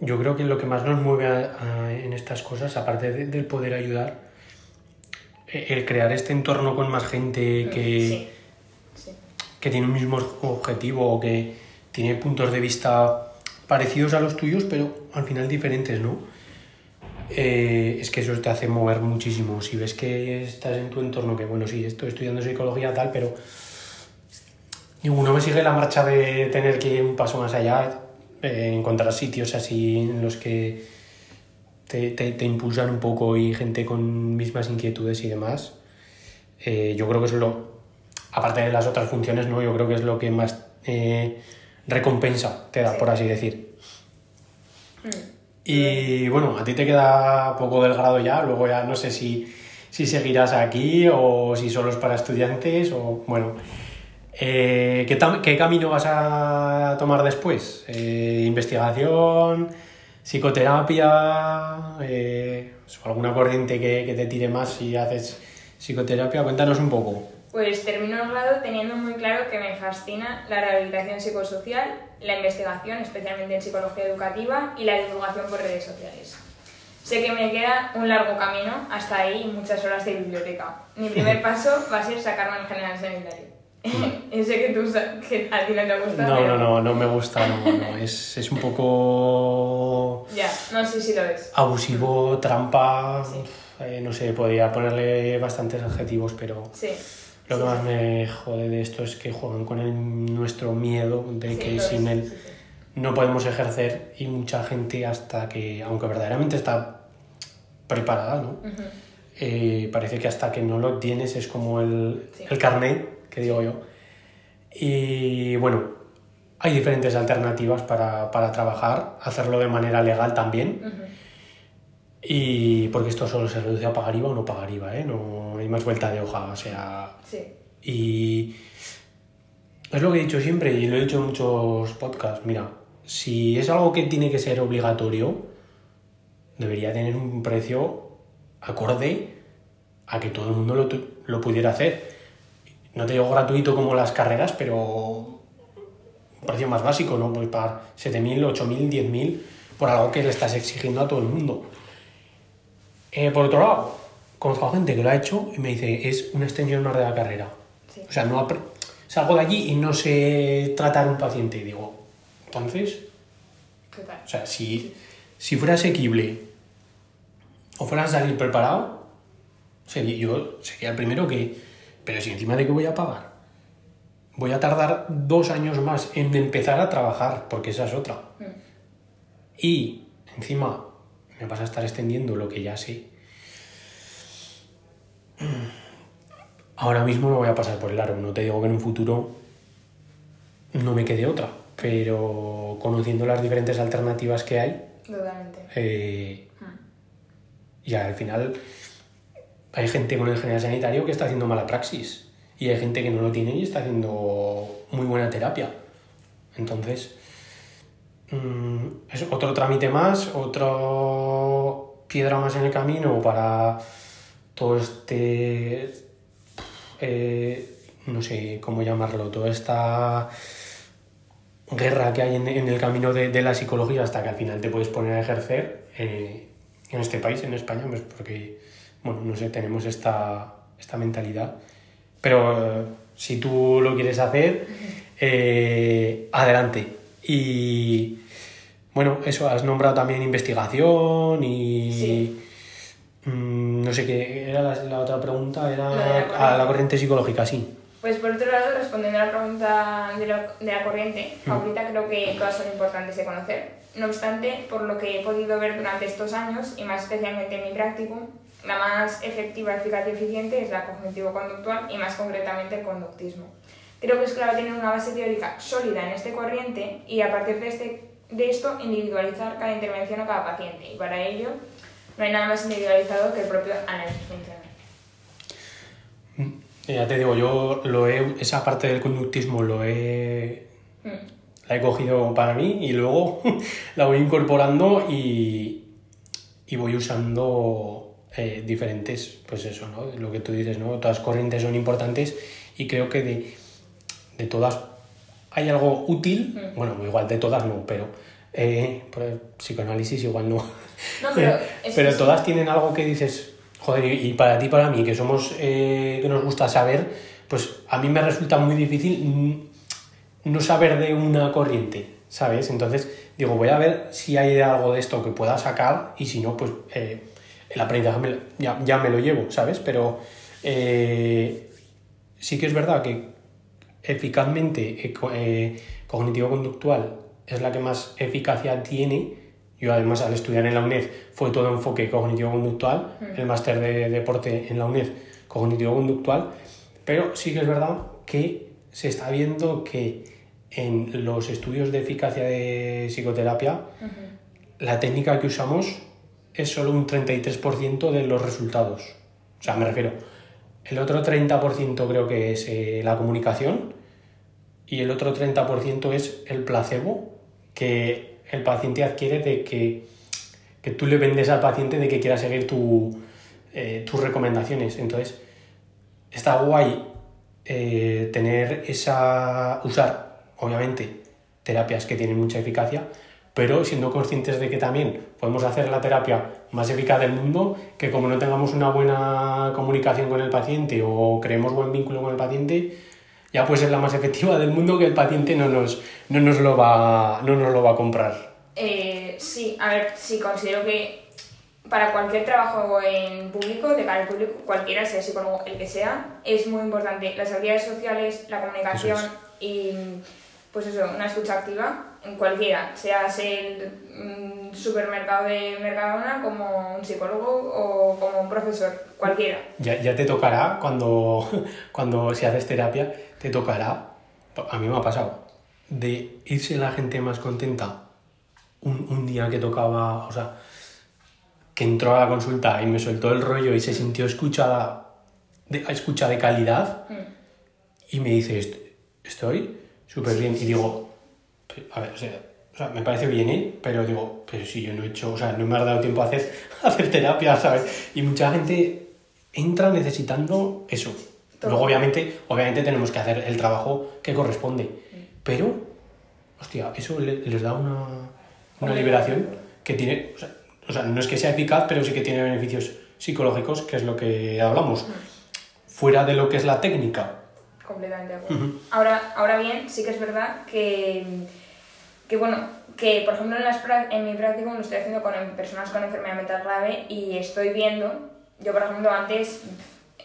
yo creo que lo que más nos mueve a- a- en estas cosas, aparte de- del poder ayudar, e- el crear este entorno con más gente que, Sí, sí. que tiene un mismo objetivo o que tiene puntos de vista parecidos a los tuyos, pero al final diferentes, ¿no? Eh, es que eso te hace mover muchísimo. Si ves que estás en tu entorno, que bueno, sí, estoy estudiando psicología tal, pero uno me sigue la marcha de tener que ir un paso más allá, eh, encontrar sitios así en los que te, te, te impulsan un poco y gente con mismas inquietudes y demás. Eh, yo creo que es lo, aparte de las otras funciones, ¿no? Yo creo que es lo que más recompensa te da, Sí. por así decir. Mm. Y bueno, a ti te queda poco del grado ya, luego ya no sé si, si seguirás aquí o si solo es para estudiantes o bueno. Eh, ¿qué, qué camino vas a tomar después? Eh, ¿Investigación? ¿Psicoterapia? Eh, ¿Alguna corriente que, que te tire más si haces psicoterapia? Cuéntanos un poco. Pues termino el grado teniendo muy claro que me fascina la rehabilitación psicosocial, la investigación, especialmente en psicología educativa, y la divulgación por redes sociales. Sé que me queda un largo camino hasta ahí y muchas horas de biblioteca. Mi primer [LAUGHS] paso va a ser sacarme el general sanitario. [LAUGHS] Sé que, tú, que a ti no te gusta. No, pero- no, no, no me gusta, no, no. Es, es un poco Ya, no sé si lo es. abusivo, trampa, Sí. eh, no sé, podría ponerle bastantes adjetivos, pero Sí. Lo que más me jode de esto es que juegan con el, nuestro miedo de Sí, que sin él no podemos ejercer y mucha gente hasta que, aunque verdaderamente está preparada, ¿no? Eh, parece que hasta que no lo tienes es como el, Sí. el carnet, que digo yo. Y bueno, hay diferentes alternativas para, para trabajar, hacerlo de manera legal también. Ujú. Y porque esto solo se reduce a pagar IVA o no pagar IVA, ¿eh? No más vuelta de hoja, o sea... Sí. Y es lo que he dicho siempre y lo he dicho en muchos podcasts. Mira, si es algo que tiene que ser obligatorio, debería tener un precio acorde a que todo el mundo lo, lo pudiera hacer. No te digo gratuito como las carreras, pero un precio más básico, ¿no? Pues pagar 7.000, 8.000, 10.000 por algo que le estás exigiendo a todo el mundo. Eh, por otro lado, conozco a gente que lo ha hecho y me dice, es una extensión más de la carrera. Sí. O sea, no salgo de allí y no sé tratar a un paciente. Y digo, entonces, Total. o sea, si, si fuera asequible o fuera a salir preparado, sería, yo sería el primero que, pero si encima de que voy a pagar, voy a tardar dos años más en empezar a trabajar, porque esa es otra. Mm. Y encima me vas a estar extendiendo lo que ya sé. Ahora mismo no voy a pasar por el aro. No te digo que en un futuro no me quede otra. Pero conociendo las diferentes alternativas que hay, Totalmente. eh, y al final hay gente con el general sanitario que está haciendo mala praxis. Y hay gente que no lo tiene y está haciendo muy buena terapia. Entonces, mm, es otro trámite más, otro piedra más en el camino para todo este, eh, no sé cómo llamarlo, toda esta guerra que hay en, en el camino de, de la psicología hasta que al final te puedes poner a ejercer eh, en este país, en España, pues porque, bueno, no sé, tenemos esta, esta mentalidad. Pero eh, si tú lo quieres hacer, adelante. Y bueno, eso, has nombrado también investigación y... Sí. Mm, no sé qué era la, la otra pregunta, era la a la corriente. psicológica, sí. Pues por otro lado, respondiendo a la pregunta de la, de la corriente, favorita creo que todas son importantes de conocer. No obstante, por lo que he podido ver durante estos años, y más especialmente en mi práctico, la más efectiva, eficaz y eficient es la cognitivo-conductual y más concretamente el conductismo. Creo que es clave tener una base teórica sólida en este corriente y a partir de, este, de esto individualizar cada intervención a cada paciente. Y para ello no hay nada más individualizado que el propio análisis funcional. Mm, ya te digo, yo lo he, esa parte del conductismo lo he, mm. la he cogido para mí y luego [LAUGHS] la voy incorporando y, y voy usando eh, diferentes, pues eso, ¿no? Lo que tú dices, ¿no? Todas las corrientes son importantes y creo que de, de todas hay algo útil, mm. bueno, igual de todas no, pero eh, por el psicoanálisis igual no. no pero, [LAUGHS] pero todas tienen algo que dices, joder, y, para ti, para mí, que somos, eh, que nos gusta saber, pues a mí me resulta muy difícil no saber de una corriente, ¿sabes? Entonces digo, voy a ver si hay algo de esto que pueda sacar y si no, pues eh, el aprendizaje ya, ya, me lo llevo, ¿sabes? Pero eh, sí que es verdad que eficazmente eh, cognitivo-conductual es la que más eficacia tiene. Yo además al estudiar en la UNED fue todo enfoque cognitivo-conductual, mm. el máster de deporte en la UNED cognitivo-conductual, pero sí que es verdad que se está viendo que en los estudios de eficacia de psicoterapia, la técnica que usamos es solo un 33% de los resultados. O sea, me refiero, el otro 30% creo que es eh, la comunicación y el otro 30% es el placebo que el paciente adquiere de que, que tú le vendes al paciente de que quiera seguir tu, eh, tus recomendaciones. Entonces, está guay eh, tener esa. usar obviamente, terapias que tienen mucha eficacia, pero siendo conscientes de que también podemos hacer la terapia más eficaz del mundo, que como no tengamos una buena comunicación con el paciente o creemos buen vínculo con el paciente, ya puede ser la más efectiva del mundo que el paciente no nos, no nos, lo, va, no nos lo va a comprar. Eh, sí, a ver, sí, considero que para cualquier trabajo en público, de cara al público, cualquiera, sea psicólogo, el que sea, es muy importante las habilidades sociales, la comunicación y pues eso, una escucha activa en cualquiera, sea el mm, supermercado de Mercadona como un psicólogo o como un profesor, cualquiera. Ya, ya te tocará cuando, [LAUGHS] cuando si haces terapia, te tocará, a mí me ha pasado, de irse la gente más contenta un, un día que tocaba, o sea, que entró a la consulta y me soltó el rollo y se sintió escuchada, de, escucha de calidad mm. y me dice, estoy súper bien. Y digo, a ver, o sea, me parece bien, ¿eh? Pero digo, pero si yo no he hecho, o sea, no me ha dado tiempo a hacer, [LAUGHS] hacer terapia, ¿sabes? Y mucha gente entra necesitando eso. Luego, obviamente, obviamente tenemos que hacer el trabajo que corresponde. Pero, hostia, eso les da una, una liberación que tiene, o sea, o sea, no es que sea eficaz, pero sí que tiene beneficios psicológicos, que es lo que hablamos. Fuera de lo que es la técnica, completamente de acuerdo. ahora, ahora bien, sí que es verdad que, que bueno, que por ejemplo en, las, en mi práctica lo estoy haciendo con personas con enfermedad mental grave y estoy viendo, yo por ejemplo antes,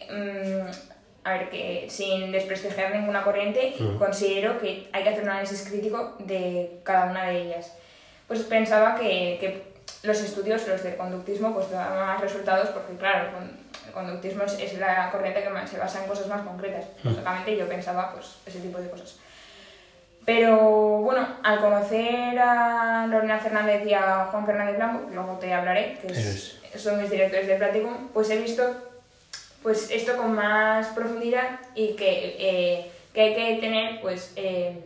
mm, a ver, que sin desprestigiar ninguna corriente, considero que hay que hacer un análisis crítico de cada una de ellas. Pues pensaba que, que los estudios, los de conductismo, pues daban más resultados porque claro, el conductismo es, la corriente que se basa en cosas más concretas. Mm. Lógicamente yo pensaba pues ese tipo de cosas. Pero bueno, al conocer a Lorena Fernández y a Juan Fernández Blanco, luego te hablaré, que son mis directores de Platicum, pues he visto pues esto con más profundidad y que, eh, que hay que tener, pues, eh,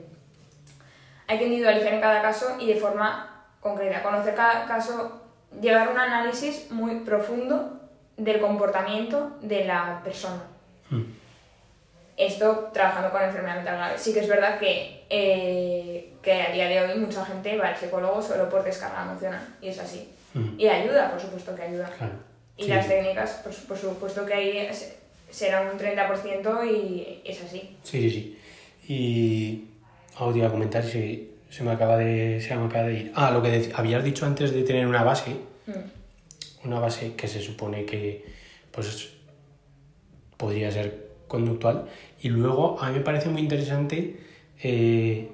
hay que individualizar en cada caso y de forma concreta, conocer cada caso, llevar un análisis muy profundo del comportamiento de la persona. Hmm. Esto trabajando con enfermedad mental grave. Sí que es verdad que, eh, que a día de hoy mucha gente va al psicólogo solo por descarga emocional, y es así. Hmm. Y ayuda, por supuesto que ayuda. Y las técnicas, pues, por supuesto que ahí será un 30% y es así. Sí, sí, sí. Y ahora iba a comentar si se me acaba de, se me acaba de ir. Ah, lo que habías dicho antes de tener una base. Hmm una base que se supone que pues, podría ser conductual. Y luego a mí me parece muy interesante, eh,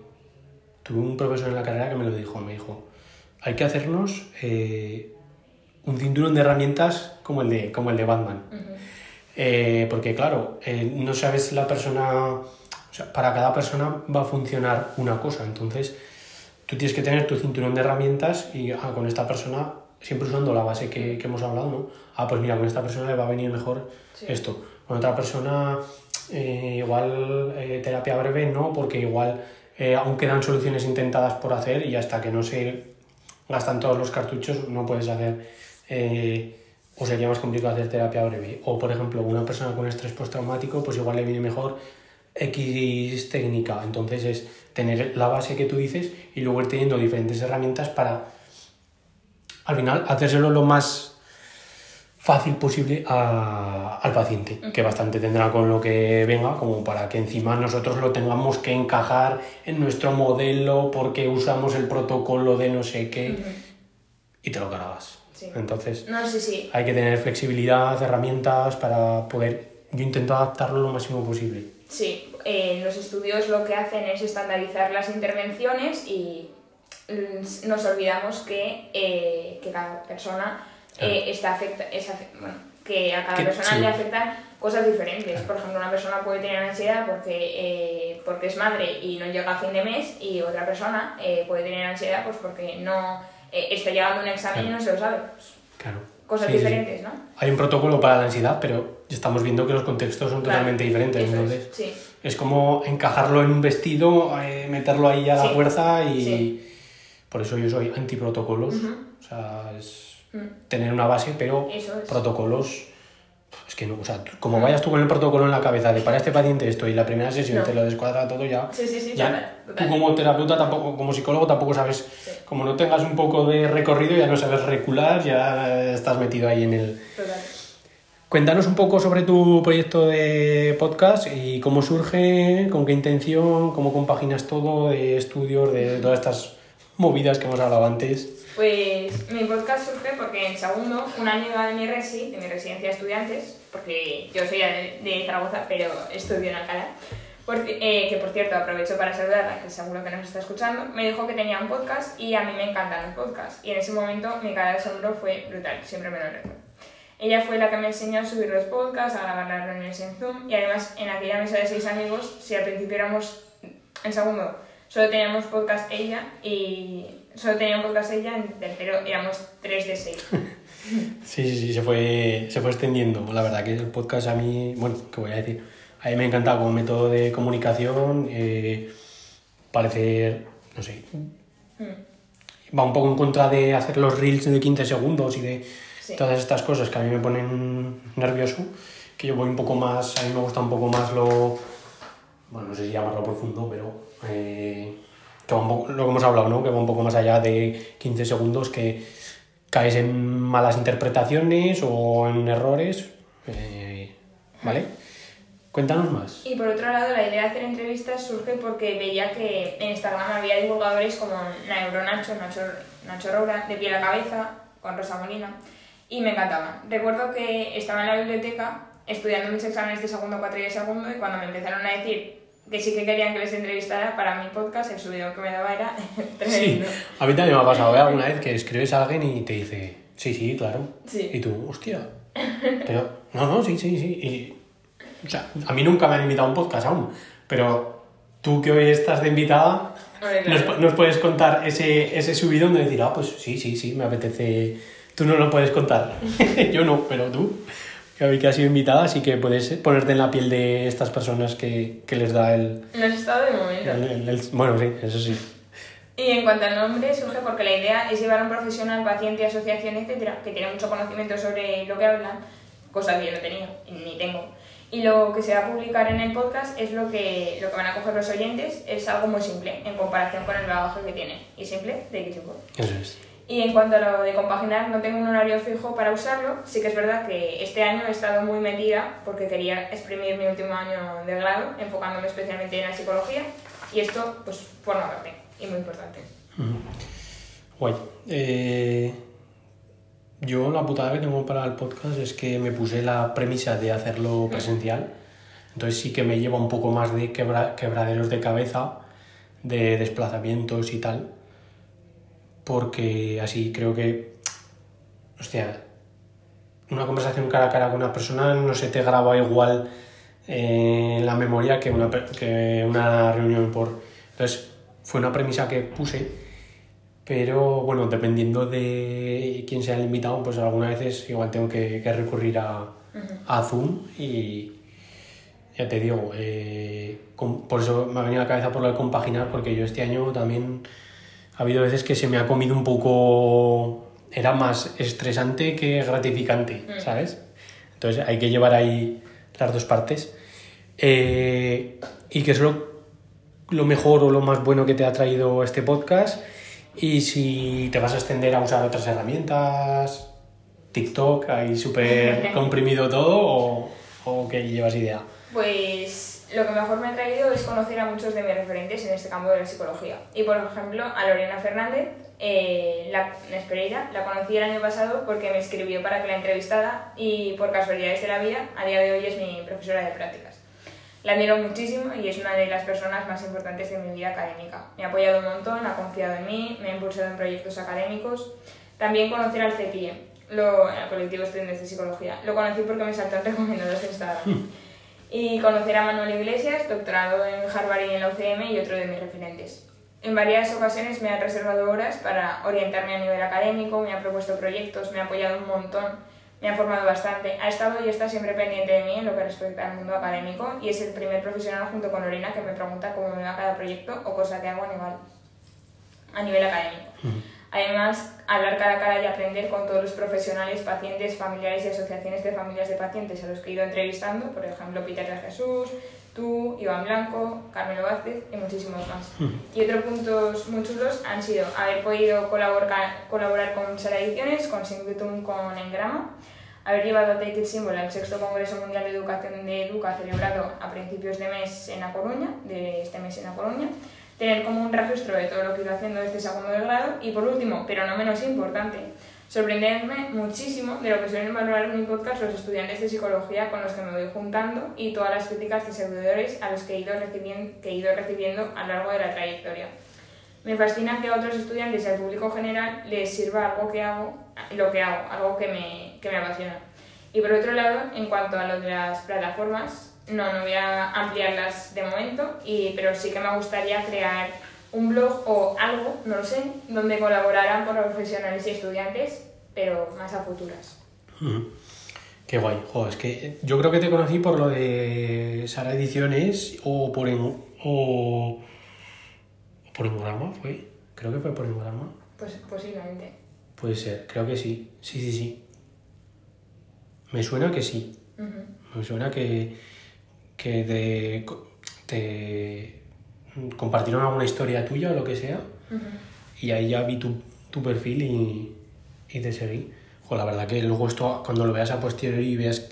tuve un profesor en la carrera que me lo dijo, me dijo, hay que hacernos eh, un cinturón de herramientas como el de, como el de Batman. Eh, porque claro, no sabes la persona, O sea, para cada persona va a funcionar una cosa. Entonces, tú tienes que tener tu cinturón de herramientas y ah, con esta persona, siempre usando la base que, que hemos hablado, ¿no? Ah, pues mira, con esta persona le va a venir mejor Sí. esto. Con otra persona, eh, igual eh, terapia breve, no, porque igual eh, aún quedan soluciones intentadas por hacer y hasta que no se gastan todos los cartuchos no puedes hacer, eh, o sería más complicado hacer terapia breve. O por ejemplo, una persona con estrés postraumático, pues igual le viene mejor X técnica. Entonces es tener la base que tú dices y luego ir teniendo diferentes herramientas para al final hacérselo lo más fácil posible a- al paciente, que bastante tendrá con lo que venga, como para que encima nosotros lo tengamos que encajar en nuestro modelo porque usamos el protocolo de no sé qué y te lo cargas. Sí. Entonces No, sí, sí. hay que tener flexibilidad, herramientas para poder... Yo intento adaptarlo lo máximo posible. Sí, eh, los estudios lo que hacen es estandarizar las intervenciones y mm, nos olvidamos que, eh, que cada persona Claro. eh, está afecta, es afe- bueno, que a cada Que- persona le afectan cosas diferentes. Por ejemplo, una persona puede tener ansiedad porque, eh, porque es madre y no llega a fin de mes y otra persona eh, puede tener ansiedad pues porque no eh, está llevando un examen y no se lo sabe. Pues, Claro. cosas Sí, sí, sí. diferentes, ¿no? Hay un protocolo para la ansiedad, pero estamos viendo que los contextos son Claro, totalmente diferentes. eso es, sí. es como encajarlo en un vestido, eh, meterlo ahí a la fuerza y sí. por eso yo soy antiprotocolos. Ujú. O sea, es Mm. tener una base, pero es. protocolos. Es que no, o sea, como vayas tú con el protocolo en la cabeza de para este paciente esto y la primera sesión No. te lo descuadra todo ya. Sí, sí, sí, ya total, total. Tú como terapeuta tampoco, como psicólogo tampoco sabes, como no tengas un poco de recorrido, ya no sabes recular, ya estás metido ahí en el, Total. Cuéntanos un poco sobre tu proyecto de podcast y cómo surge, con qué intención, cómo compaginas todo de estudios, de todas estas movidas que hemos hablado antes. Pues mi podcast surge porque en segundo, una amiga de mi resi, de mi residencia de estudiantes, porque yo soy de, de Zaragoza, pero estudio en Alcalá, por eh, que por cierto aprovecho para saludarla, que seguro que nos está escuchando, me dijo que tenía un podcast y a mí me encantan los podcasts. Y en ese momento mi cara de asombro fue brutal, siempre me lo recuerdo. Ella fue la que me enseñó a subir los podcasts, a grabar las reuniones en Zoom y además en aquella mesa de seis amigos, si al principio éramos, en segundo, solo teníamos podcast ella y solo tenía un podcast ella, en tercero éramos tres de seis. [LAUGHS] Sí, sí, sí, se fue, se fue extendiendo. La verdad que el podcast a mí, bueno, ¿qué voy a decir? A mí me encanta como método de comunicación, eh, parecer, no sé, Mm, va un poco en contra de hacer los reels de 15 segundos y de Sí. todas estas cosas que a mí me ponen nervioso, que yo voy un poco más, a mí me gusta un poco más lo, bueno, no sé si llamarlo profundo, pero eh, que va un poco, lo que hemos hablado, ¿no? Que va un poco más allá de 15 segundos, que caes en malas interpretaciones o en errores, eh, ¿vale? Cuéntanos más. Y por otro lado, la idea de hacer entrevistas surge porque veía que en Instagram había divulgadores como Neuro Nacho, Nacho, Nacho de Piel a Cabeza, con Rosa Molina, y me encantaban. Recuerdo que estaba en la biblioteca estudiando mis exámenes de segundo, cuatro y de segundo, y cuando me empezaron a decir que sí que querían que les entrevistara para mi podcast, el subidón que me daba era [LAUGHS] Sí, tremendo. a mí también me ha pasado, ¿eh? Alguna vez que escribes a alguien y te dice, sí, sí, claro. Sí. Y tú, hostia. [LAUGHS] Pero, no, no, sí, sí, sí. Y, o sea, a mí nunca me han invitado a un podcast aún, pero tú que hoy estás de invitada, nos, claro. nos puedes contar ese, ese subidón de decir, ah, pues sí, sí, sí, me apetece. Tú no lo puedes contar. [LAUGHS] Yo no, pero tú, que hoy que has sido invitada, sí que puedes ponerte en la piel de estas personas que, que les da el, No has estado de momento. el- el- el- Bueno, sí, eso sí. Y en cuanto al nombre, surge porque la idea es llevar a un profesional, paciente, asociación, etcétera, que tiene mucho conocimiento sobre lo que hablan, cosa que yo no tenía, ni tengo. Y lo que se va a publicar en el podcast es lo que, lo que van a coger los oyentes, es algo muy simple en comparación con el bagaje que tiene. Y simple, de X Eso es. Y en cuanto a lo de compaginar, no tengo un horario fijo para usarlo. Sí que es verdad que este año he estado muy metida porque quería exprimir mi último año de grado, enfocándome especialmente en la psicología. Y esto, pues, forma parte y muy importante. Guay. Eh, yo la putada que tengo para el podcast es que me puse la premisa de hacerlo presencial. Entonces sí que me lleva un poco más de quebra- quebraderos de cabeza, de desplazamientos y tal. Porque así creo que, hostia, una conversación cara a cara con una persona no se te graba igual eh, en la memoria que una, que una reunión por... Entonces, fue una premisa que puse, pero bueno, dependiendo de quién sea el invitado, pues algunas veces igual tengo que, que recurrir a, a Zoom y ya te digo, eh, com- por eso me ha venido a la cabeza por lo de compaginar, porque yo este año también ha habido veces que se me ha comido un poco... Era más estresante que gratificante, ¿sabes? Entonces hay que llevar ahí las dos partes. Eh, y que es lo, lo mejor o lo más bueno que te ha traído este podcast. Y si te vas a extender a usar otras herramientas, TikTok, ahí súper [LAUGHS] comprimido todo, o, o que llevas idea. Pues lo que mejor me ha traído es conocer a muchos de mis referentes en este campo de la psicología. Y por ejemplo, a Lorena Fernández, eh, la Nespereira, la conocí el año pasado porque me escribió para que la entrevistara y por casualidades de la vida, a día de hoy es mi profesora de prácticas. La admiro muchísimo y es una de las personas más importantes de mi vida académica. Me ha apoyado un montón, ha confiado en mí, me ha impulsado en proyectos académicos. También conocer al CEPIE, lo, el colectivo estudiantes de psicología. Lo conocí porque me saltó en recomendados de Instagram. [LAUGHS] Y conocer a Manuel Iglesias, doctorado en Harvard y en la UCM y otro de mis referentes. En varias ocasiones me ha reservado horas para orientarme a nivel académico, me ha propuesto proyectos, me ha apoyado un montón, me ha formado bastante. Ha estado y está siempre pendiente de mí en lo que respecta al mundo académico y es el primer profesional junto con Lorena que me pregunta cómo me va cada proyecto o cosa que hago a nivel, a nivel académico. Además, hablar cara a cara y aprender con todos los profesionales, pacientes, familiares y asociaciones de familias de pacientes a los que he ido entrevistando, por ejemplo, Peter de Jesús, tú, Iván Blanco, Carmelo Vázquez y muchísimos más. Y otros puntos muy chulos han sido haber podido colaborar, colaborar con Sara Ediciones, con Singleton, con Engrama, haber llevado a Take It Symbol al sexto Congreso Mundial de Educación de Educa celebrado a principios de mes en A Coruña, de este mes en A Coruña, tener como un registro de todo lo que ido haciendo desde segundo de grado y por último, pero no menos importante, sorprenderme muchísimo de lo que suelen valorar en mi podcast los estudiantes de psicología con los que me voy juntando y todas las críticas de seguidores a los que he ido recibiendo, que he ido recibiendo a lo largo de la trayectoria. Me fascina que a otros estudiantes y al público en general les sirva algo que hago, lo que hago, algo que me, que me apasiona. Y por otro lado, en cuanto a lo de las plataformas, no, no voy a ampliarlas de momento, y, pero sí que me gustaría crear un blog o algo, no lo sé, donde colaboraran con profesionales y estudiantes, pero más a futuras. Qué guay. Jo, es que yo creo que te conocí por lo de Sara Ediciones o por en, o, por Engorama, ¿fue? Creo que fue por Engorama. Pues posiblemente. Puede ser, creo que sí. Sí, sí, sí. Me suena que sí. Me suena que, que te, te compartieron alguna historia tuya o lo que sea. Ujú. Y ahí ya vi tu, tu perfil y, y te seguí. Jo, la verdad que luego esto, cuando lo veas a posteriori y veas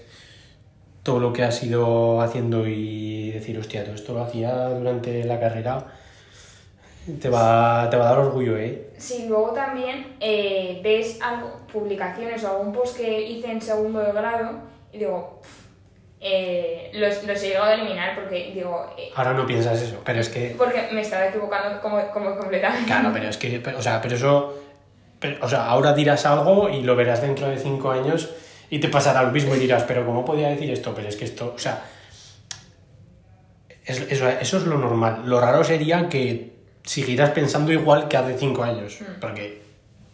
todo lo que has ido haciendo y decir, hostia, todo esto lo hacía durante la carrera, te va, te va a dar orgullo, ¿eh? Si luego también eh, ves algo, publicaciones o algún post que hice en segundo de grado y digo, "Pff, eh, los, los he llegado a eliminar porque digo, eh, Ahora no piensas eso, pero es que... porque me estaba equivocando como, como completamente. Claro, pero es que, o sea, pero eso... pero, o sea, ahora dirás algo y lo verás dentro de cinco años y te pasará lo mismo y dirás, pero ¿cómo podía decir esto? Pero es que esto, o sea... es- eso, eso es lo normal. Lo raro sería que siguieras pensando igual que hace cinco años, porque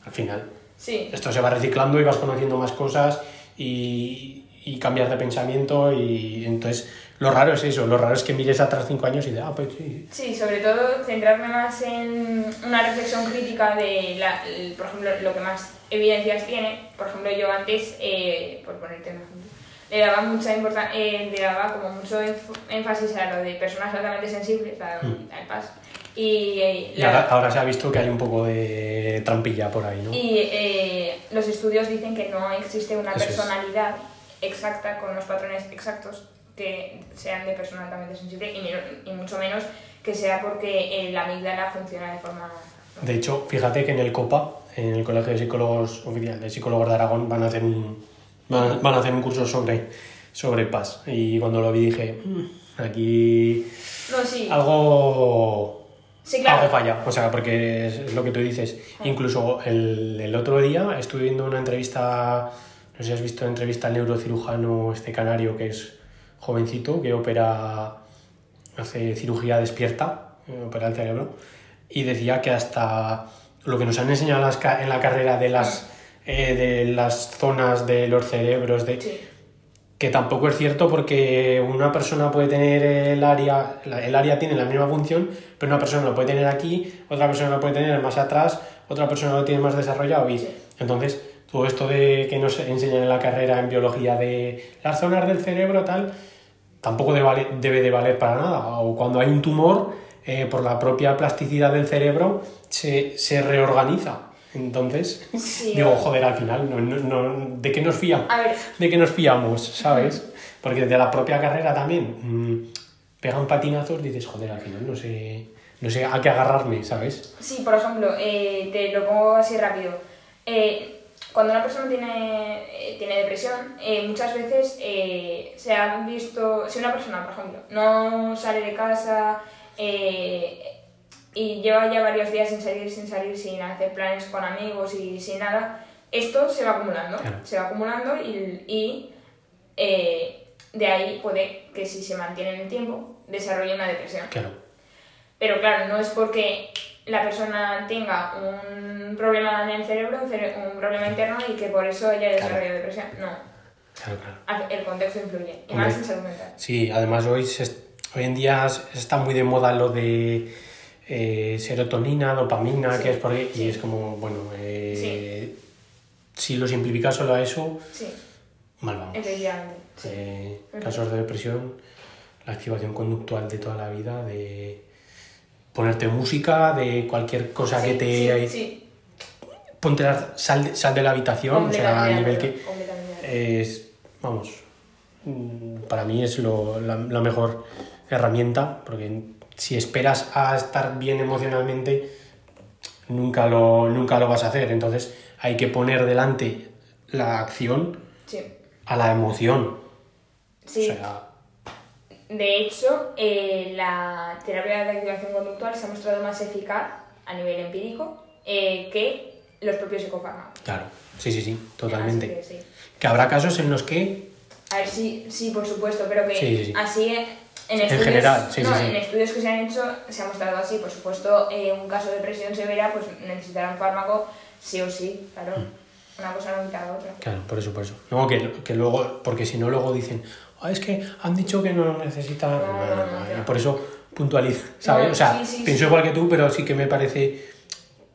al final Sí, esto se va reciclando y vas conociendo más cosas y, y cambias de pensamiento y entonces lo raro es eso, lo raro es que mires atrás cinco años y de, ah, pues sí. sí, sobre todo centrarme más en una reflexión crítica de, la, por ejemplo, lo que más evidencias tiene. Por ejemplo, yo antes, eh, por ponerte un ejemplo, le daba mucha eh, le daba como mucho énf- énfasis a lo de personas altamente sensibles, a- al PAS. Y, eh, Y ahora, ahora se ha visto que hay un poco de trampilla por ahí, ¿no? Y eh, los estudios dicen que no existe una Eso es. Exacta con unos patrones exactos que sean de persona altamente sensible y, mucho menos que sea porque la amígdala funciona de forma... De hecho, fíjate que en el COPA, en el Colegio de Psicólogos Oficial de Psicólogos de Aragón, van a hacer un, van, van a hacer un curso sobre, sobre PAS. Y cuando lo vi dije, "Mm, aquí No, sí. algo, Sí, claro. algo falla. O sea, porque es lo que tú dices. Incluso el, el otro día estuve viendo una entrevista, no sé si has visto la entrevista al neurocirujano este canario que es jovencito que opera, hace cirugía despierta, eh, opera el cerebro, y decía que hasta lo que nos han enseñado en en la carrera de las, eh, de las zonas de los cerebros, de, Sí. que tampoco es cierto porque una persona puede tener el área, el área tiene la misma función, pero una persona lo puede tener aquí, otra persona lo puede tener más atrás, otra persona lo tiene más desarrollado y entonces todo esto de que nos enseñan en la carrera en biología de las zonas del cerebro tal, tampoco debe de valer para nada. O cuando hay un tumor, eh, por la propia plasticidad del cerebro, se, se reorganiza. Entonces, Sí, digo, o- joder, al final, no, no, no- ¿de qué nos fiamos? A ver, de qué nos fiamos, ¿sabes? Porque de la propia carrera también mm, pegan patinazos, dices, joder, al final no sé, no sé a qué agarrarme, ¿sabes? Sí, por ejemplo, eh, te lo pongo así rápido. Eh, cuando una persona tiene, eh, tiene depresión, eh, muchas veces eh, se han visto, si una persona, por ejemplo, no sale de casa eh, y lleva ya varios días sin salir, sin salir, sin hacer planes con amigos y sin nada, esto se va acumulando, Claro. se va acumulando y, y, de ahí puede que si se mantiene en el tiempo desarrolle una depresión. Claro, Pero claro, no es porque la persona tenga un problema en el cerebro, un, cere- un problema interno y que por eso haya desarrollado depresión. No, claro, claro. El contexto influye. Y Hombre. más en salud mental. Sí, además hoy, se hoy en día está muy de moda lo de eh, serotonina, dopamina, Sí, que es porque, sí. y es como, bueno, eh, si lo simplificas solo a eso, Sí, mal vamos. Sí. Eh, casos de depresión, la activación conductual de toda la vida, de ponerte música, de cualquier cosa que te... sí, sí, Ponte la- sal, de- sal de la habitación, o sea, a nivel que es, vamos, mm, para mí es lo, la, la mejor herramienta, porque si esperas a estar bien emocionalmente, nunca lo, nunca lo vas a hacer. Entonces hay que poner delante la acción a la emoción. Sí. O sea, De hecho, eh, la terapia de activación conductual se ha mostrado más eficaz a nivel empírico eh, que los propios psicofármacos. claro, sí, sí, sí, totalmente. Que sí. Que habrá casos en los que, A ver, sí, sí, por supuesto, pero que Sí, sí, sí. así en En estudios, general, sí, no, sí, sí. en estudios que se han hecho se ha mostrado así. Por supuesto, eh, un caso de depresión severa pues necesitará un fármaco sí o sí, claro. Mm. Una cosa no quita la otra. claro, por eso, por eso. No, que, que luego, porque si no, luego dicen, "Ah, es que han dicho que no necesitan. No, No, no, no, no, no. por eso puntualizo, ¿sabes? No, o sea, sí, sí, pienso sí. igual que tú, pero sí que me parece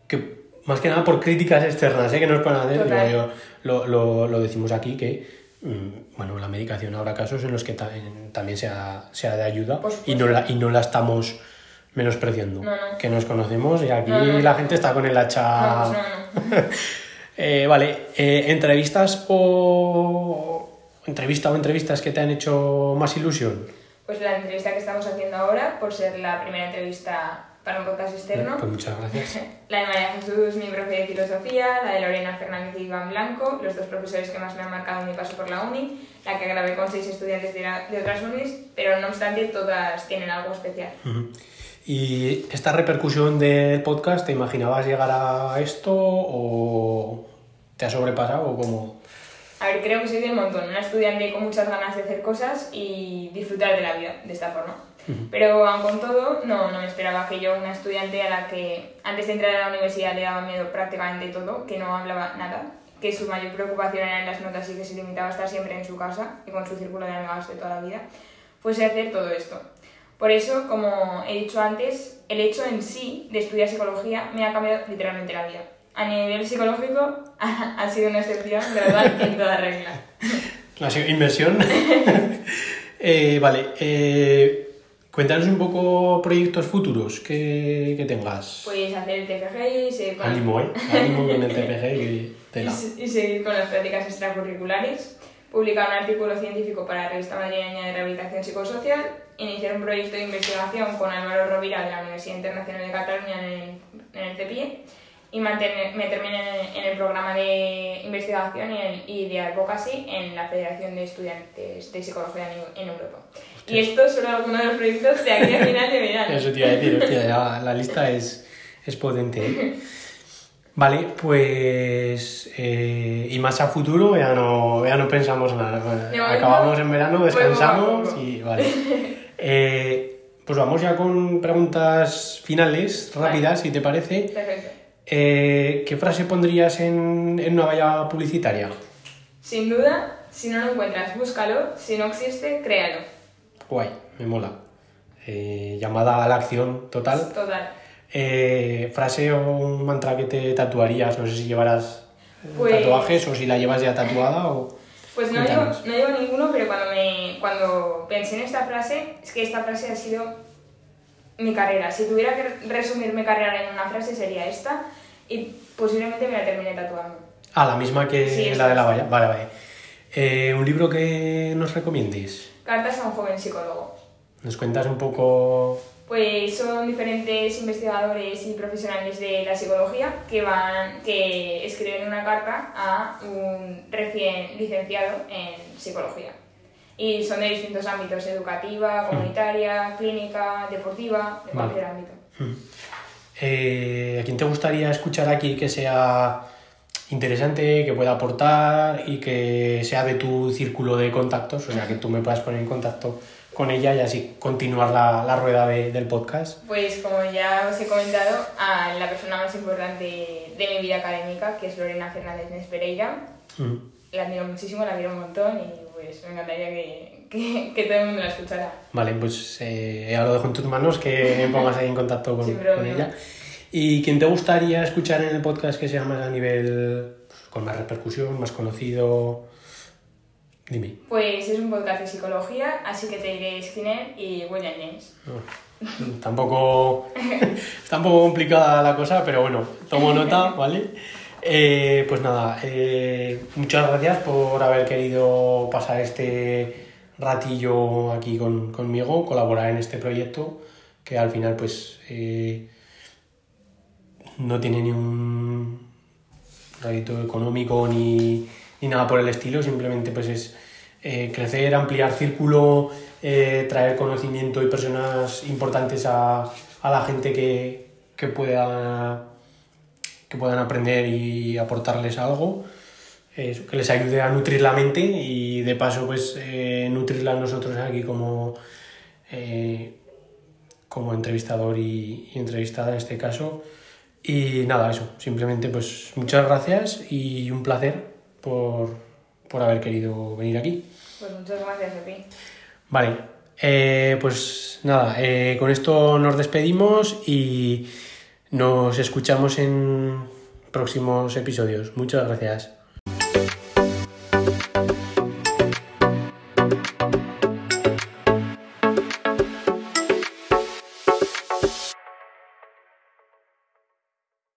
que, más que nada por críticas externas, ¿eh? que nos pueden hacer, Total. digo yo, lo, lo, lo decimos aquí, que, mm, bueno, la medicación habrá casos en los que también sea, sea de ayuda Por y no, la, y no la estamos menospreciando. No, no. Que nos conocemos y aquí No, no. la gente está con el hacha. No, pues no, no. [LAUGHS] Eh, vale, eh, ¿entrevistas o entrevista o entrevistas que te han hecho más ilusión? Pues la entrevista que estamos haciendo ahora, por ser la primera entrevista para un podcast externo, Pues muchas gracias. [LAUGHS] la de María Jesús, mi profe de filosofía, la de Lorena Fernández y Iván Blanco, los dos profesores que más me han marcado en mi paso por la uni, la que grabé con seis estudiantes de, la- de otras unis, pero no obstante todas tienen algo especial. ¿Y esta repercusión del podcast, te imaginabas llegar a esto o te ha sobrepasado o cómo? A ver, creo que soy del montón, una estudiante con muchas ganas de hacer cosas y disfrutar de la vida de esta forma. Pero aun con todo, no, no me esperaba que yo, una estudiante a la que antes de entrar a la universidad le daba miedo prácticamente todo, que no hablaba nada, que su mayor preocupación eran las notas y que se limitaba a estar siempre en su casa y con su círculo de amigas de toda la vida, fuese a hacer todo esto. Por eso, como he dicho antes, el hecho en sí de estudiar psicología me ha cambiado literalmente la vida. A nivel psicológico [LAUGHS] ha sido una excepción, de verdad, [LAUGHS] en toda regla. ¿Ha sido inversión? [LAUGHS] Eh, vale, eh, cuéntanos un poco proyectos futuros que, que tengas. Pues hacer el TFG y seguir con, Ánimo, ¿eh? Ánimo con el que y, tela. y seguir con las prácticas extracurriculares, publicar un artículo científico para la revista madrileña de rehabilitación psicosocial, iniciar un proyecto de investigación con Álvaro Rovira de la Universidad Internacional de Cataluña en el, en el CEPIE y mantener, meterme en el, programa de investigación y, el- y de advocacy en la Federación de Estudiantes de Psicología en, en Europa. Y esto es solo algunos de los proyectos de aquí a final de verano. Eso te iba a decir, hostia, ya la lista es, es potente. ¿eh? Vale, pues. eh, y más a futuro ya no, ya no pensamos nada. Acabamos en verano, descansamos y vale. Eh, pues vamos ya con preguntas finales, rápidas, si te parece. Perfecto. Eh, ¿Qué frase pondrías en, en una valla publicitaria? Sin duda, si no lo encuentras, búscalo. Si no existe, créalo. Guay, me mola. Eh, llamada a la acción total. Total. Eh, frase o un mantra que te tatuarías, no sé si llevarás Pues- tatuajes o si la llevas ya tatuada o... Pues no llevo, no llevo ninguno, pero cuando, me, cuando pensé en esta frase, es que esta frase ha sido mi carrera. Si tuviera que resumir mi carrera en una frase sería esta y posiblemente me la termine tatuando. Ah, la misma que Sí, la de la valla. Vale, vale. Eh, ¿Un libro que nos recomiendes? Cartas a un joven psicólogo. ¿Nos cuentas un poco...? Pues son diferentes investigadores y profesionales de la psicología que van que escriben una carta a un recién licenciado en psicología. Y son de distintos ámbitos, educativa, comunitaria, clínica, deportiva, de Vale. cualquier ámbito. Eh, ¿A quién te gustaría escuchar aquí que sea interesante, que pueda aportar y que sea de tu círculo de contactos? O sea, que tú me puedas poner en contacto con ella y así continuar la, la rueda de- del podcast. Pues como ya os he comentado, a la persona más importante de mi vida académica, que es Lorena Fernández Nes Pereira, Mm. la admiro muchísimo, la admiro un montón y pues me encantaría que, que, que todo el mundo la escuchara. Vale, pues eh, ya lo dejo en tus manos, que me pongas ahí en contacto con, [LAUGHS] Sin con ella. ¿Y quién te gustaría escuchar en el podcast que sea más a nivel, con más repercusión, más conocido? Dime. Pues es un podcast de psicología, así que te diré Skinner y William James. No, tampoco, [LAUGHS] está un poco complicada la cosa, pero bueno, tomo nota, [LAUGHS] ¿vale? Eh, pues nada, eh, muchas gracias por haber querido pasar este ratillo aquí con- conmigo, colaborar en este proyecto, que al final pues eh, no tiene ni un rédito económico ni, ni nada por el estilo, simplemente pues es eh, crecer, ampliar círculo, eh, traer conocimiento y personas importantes a, a la gente que, que pueda que puedan aprender y aportarles algo, eso, que les ayude a nutrir la mente y de paso pues eh, nutrirla nosotros aquí como, eh, como entrevistador y, y entrevistada en este caso. Y nada, eso, simplemente pues muchas gracias y un placer por, por haber querido venir aquí. Pues muchas gracias a ti. Vale, eh, pues nada, eh, con esto nos despedimos y nos escuchamos en próximos episodios. Muchas gracias.